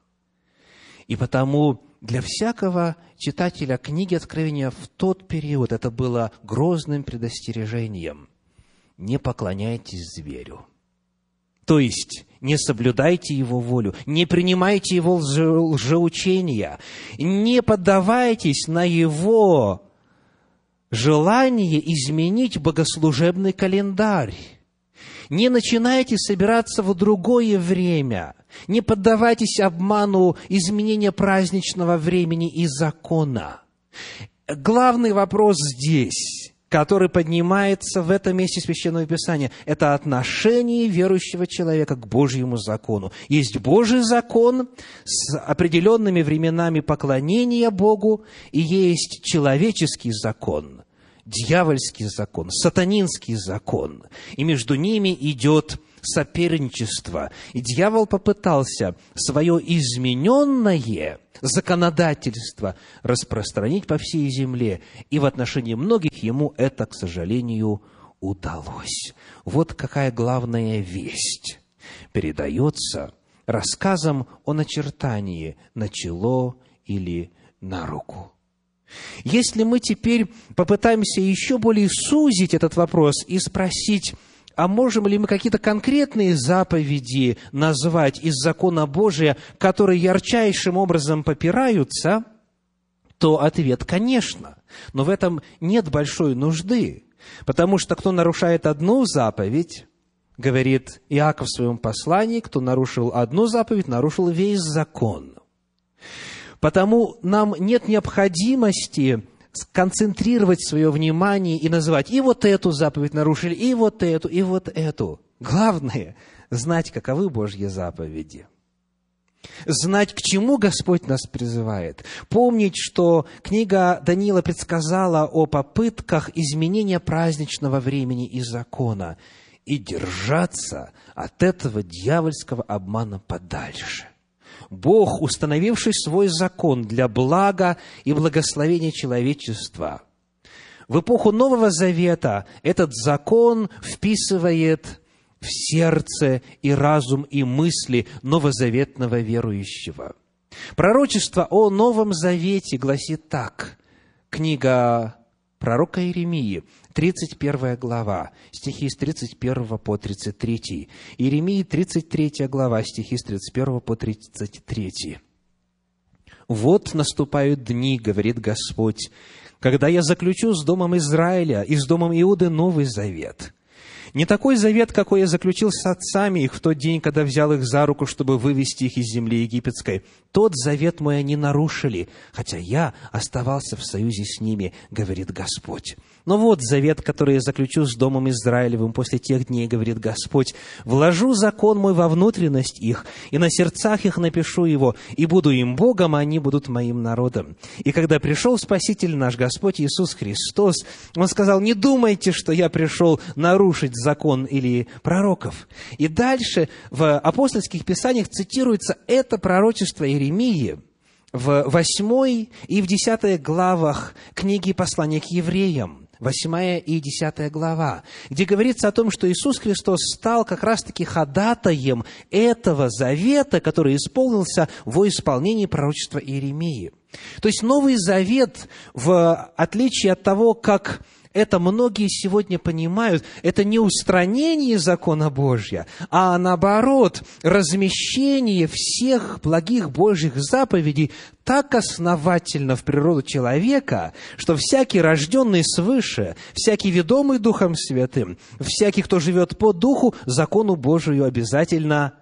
И потому для всякого читателя книги Откровения в тот период это было грозным предостережением. Не поклоняйтесь зверю. То есть, не соблюдайте его волю, не принимайте его лже, лжеучения, не поддавайтесь на его желание изменить богослужебный календарь. Не начинайте собираться в другое время. Не поддавайтесь обману изменения праздничного времени и закона. Главный вопрос здесь который поднимается в этом месте Священного Писания, это отношение верующего человека к Божьему закону. Есть Божий закон с определенными временами поклонения Богу, и есть человеческий закон, дьявольский закон, сатанинский закон. И между ними идет соперничество. И дьявол попытался свое измененное законодательство распространить по всей земле, и в отношении многих ему это, к сожалению, удалось. Вот какая главная весть передается рассказом о начертании на чело или на руку. Если мы теперь попытаемся еще более сузить этот вопрос и спросить, а можем ли мы какие-то конкретные заповеди назвать из закона Божия, которые ярчайшим образом попираются, то ответ – конечно. Но в этом нет большой нужды, потому что кто нарушает одну заповедь, говорит Иаков в своем послании, кто нарушил одну заповедь, нарушил весь закон. Потому нам нет необходимости сконцентрировать свое внимание и называть и вот эту заповедь нарушили, и вот эту, и вот эту. Главное – знать, каковы Божьи заповеди. Знать, к чему Господь нас призывает. Помнить, что книга Даниила предсказала о попытках изменения праздничного времени и закона. И держаться от этого дьявольского обмана подальше. Бог, установивший свой закон для блага и благословения человечества. В эпоху Нового Завета этот закон вписывает в сердце и разум и мысли новозаветного верующего. Пророчество о Новом Завете гласит так. Книга пророка Иеремии, 31 глава, стихи с 31 по 33. Иеремии, 33 глава, стихи с 31 по 33. «Вот наступают дни, — говорит Господь, — когда я заключу с Домом Израиля и с Домом Иуды Новый Завет, не такой завет, какой я заключил с отцами их в тот день, когда взял их за руку, чтобы вывести их из земли египетской. Тот завет мой они нарушили, хотя я оставался в союзе с ними, говорит Господь. Но вот завет, который я заключу с Домом Израилевым после тех дней, говорит Господь, вложу закон мой во внутренность их, и на сердцах их напишу его, и буду им Богом, а они будут моим народом. И когда пришел Спаситель наш Господь Иисус Христос, Он сказал, не думайте, что я пришел нарушить закон или пророков. И дальше в апостольских писаниях цитируется это пророчество Иеремии в восьмой и в десятой главах книги послания к евреям. 8 и 10 глава, где говорится о том, что Иисус Христос стал как раз-таки ходатаем этого завета, который исполнился во исполнении пророчества Иеремии. То есть Новый Завет, в отличие от того, как это многие сегодня понимают, это не устранение закона Божья, а наоборот, размещение всех благих Божьих заповедей так основательно в природу человека, что всякий рожденный свыше, всякий ведомый Духом Святым, всякий, кто живет по Духу, закону Божию обязательно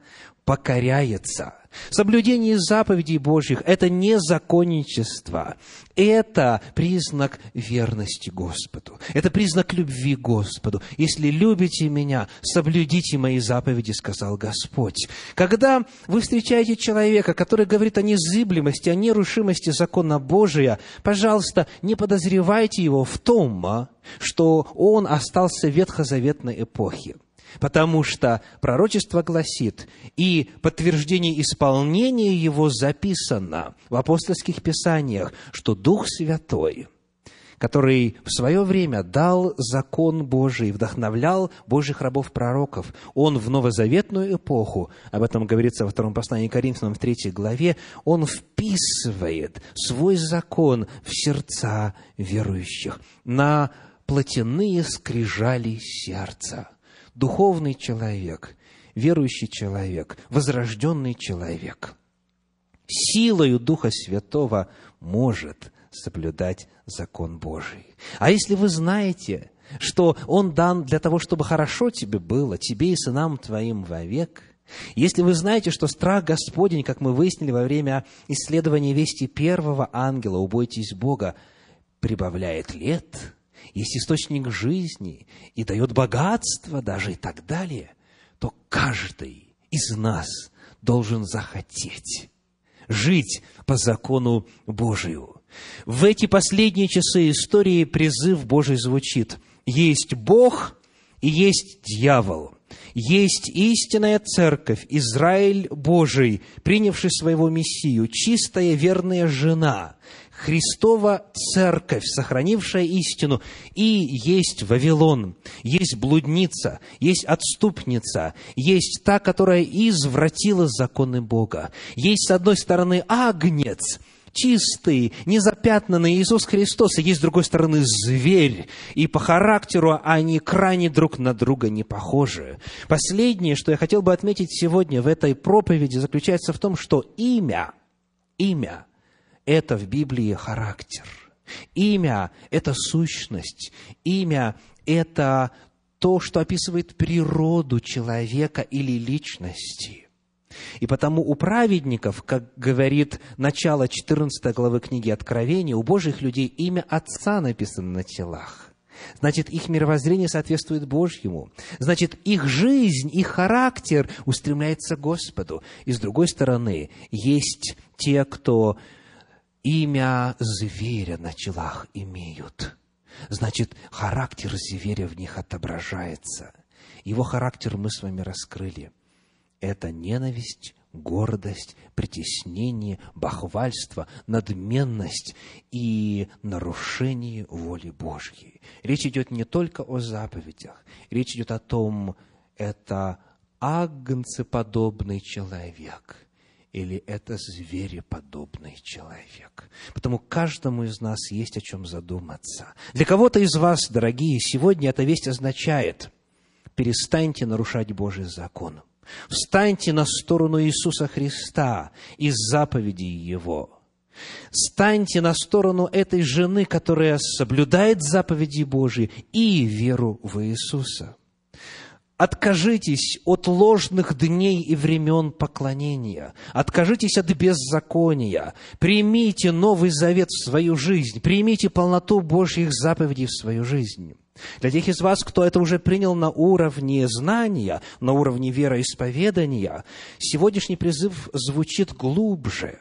покоряется – Соблюдение заповедей Божьих – это не законничество. Это признак верности Господу. Это признак любви Господу. «Если любите Меня, соблюдите Мои заповеди», – сказал Господь. Когда вы встречаете человека, который говорит о незыблемости, о нерушимости закона Божия, пожалуйста, не подозревайте его в том, а, что он остался в ветхозаветной эпохе. Потому что пророчество гласит, и подтверждение исполнения его записано в апостольских писаниях, что Дух Святой, который в свое время дал закон Божий, вдохновлял Божьих рабов-пророков, он в новозаветную эпоху, об этом говорится во втором послании Коринфянам в третьей главе, он вписывает свой закон в сердца верующих, на плотяные скрижали сердца – духовный человек, верующий человек, возрожденный человек, силою Духа Святого может соблюдать закон Божий. А если вы знаете, что Он дан для того, чтобы хорошо тебе было, тебе и сынам твоим вовек, если вы знаете, что страх Господень, как мы выяснили во время исследования вести первого ангела «Убойтесь Бога», прибавляет лет, есть источник жизни и дает богатство даже и так далее, то каждый из нас должен захотеть жить по закону Божию. В эти последние часы истории призыв Божий звучит. Есть Бог и есть дьявол. Есть истинная церковь, Израиль Божий, принявший своего Мессию, чистая верная жена, Христова церковь, сохранившая истину, и есть Вавилон, есть блудница, есть отступница, есть та, которая извратила законы Бога. Есть, с одной стороны, агнец – чистый, незапятнанный Иисус Христос, и есть, с другой стороны, зверь. И по характеру они крайне друг на друга не похожи. Последнее, что я хотел бы отметить сегодня в этой проповеди, заключается в том, что имя, имя – это в Библии характер. Имя – это сущность. Имя – это то, что описывает природу человека или личности. И потому у праведников, как говорит начало 14 главы книги Откровения, у Божьих людей имя Отца написано на телах. Значит, их мировоззрение соответствует Божьему. Значит, их жизнь, их характер устремляется к Господу. И с другой стороны, есть те, кто имя зверя на челах имеют. Значит, характер зверя в них отображается. Его характер мы с вами раскрыли – это ненависть, гордость, притеснение, бахвальство, надменность и нарушение воли Божьей. Речь идет не только о заповедях, речь идет о том, это агнцеподобный человек или это звереподобный человек. Потому каждому из нас есть о чем задуматься. Для кого-то из вас, дорогие, сегодня эта весть означает, перестаньте нарушать Божий закон – Встаньте на сторону Иисуса Христа из заповедей Его. Станьте на сторону этой жены, которая соблюдает заповеди Божьи и веру в Иисуса. Откажитесь от ложных дней и времен поклонения. Откажитесь от беззакония. Примите Новый Завет в свою жизнь. Примите полноту Божьих заповедей в свою жизнь. Для тех из вас, кто это уже принял на уровне знания, на уровне вероисповедания, сегодняшний призыв звучит глубже.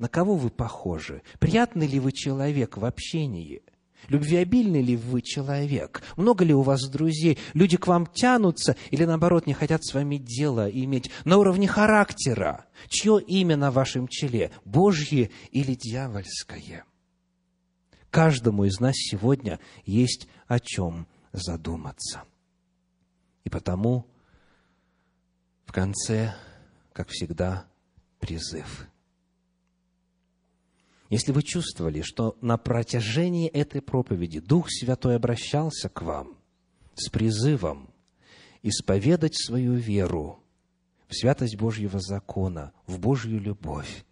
На кого вы похожи? Приятный ли вы человек в общении? Любвеобильный ли вы человек? Много ли у вас друзей? Люди к вам тянутся или, наоборот, не хотят с вами дело иметь на уровне характера? Чье имя на вашем челе? Божье или дьявольское? Каждому из нас сегодня есть о чем задуматься. И потому в конце, как всегда, призыв. Если вы чувствовали, что на протяжении этой проповеди Дух Святой обращался к вам с призывом исповедать свою веру в святость Божьего закона, в Божью любовь,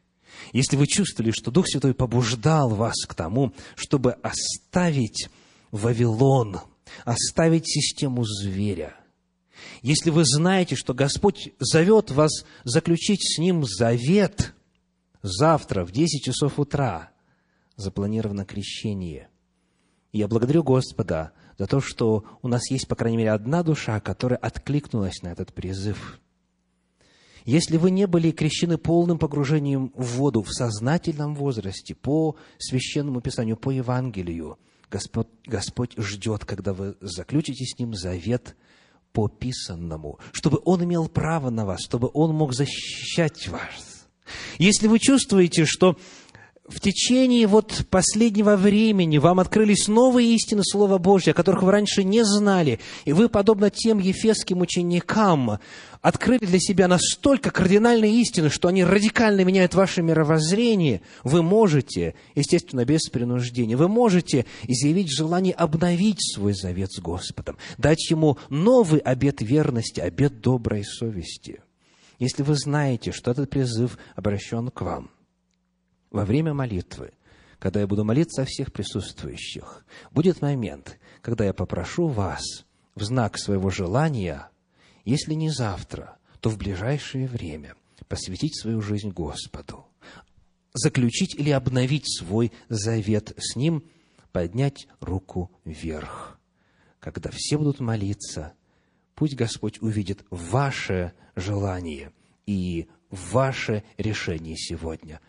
если вы чувствовали, что Дух Святой побуждал вас к тому, чтобы оставить Вавилон, оставить систему зверя, если вы знаете, что Господь зовет вас заключить с Ним завет завтра в 10 часов утра, запланировано крещение. я благодарю Господа за то, что у нас есть, по крайней мере, одна душа, которая откликнулась на этот призыв – если вы не были крещены полным погружением в воду в сознательном возрасте, по священному писанию, по Евангелию, Господь, Господь ждет, когда вы заключите с Ним завет по писанному, чтобы Он имел право на вас, чтобы Он мог защищать вас. Если вы чувствуете, что в течение вот последнего времени вам открылись новые истины Слова Божьего, которых вы раньше не знали, и вы, подобно тем ефесским ученикам, открыли для себя настолько кардинальные истины, что они радикально меняют ваше мировоззрение, вы можете, естественно, без принуждения, вы можете изъявить желание обновить свой завет с Господом, дать Ему новый обет верности, обет доброй совести. Если вы знаете, что этот призыв обращен к вам – во время молитвы, когда я буду молиться о всех присутствующих, будет момент, когда я попрошу вас в знак своего желания, если не завтра, то в ближайшее время посвятить свою жизнь Господу, заключить или обновить свой завет с Ним, поднять руку вверх. Когда все будут молиться, пусть Господь увидит ваше желание. И ваше решение сегодня –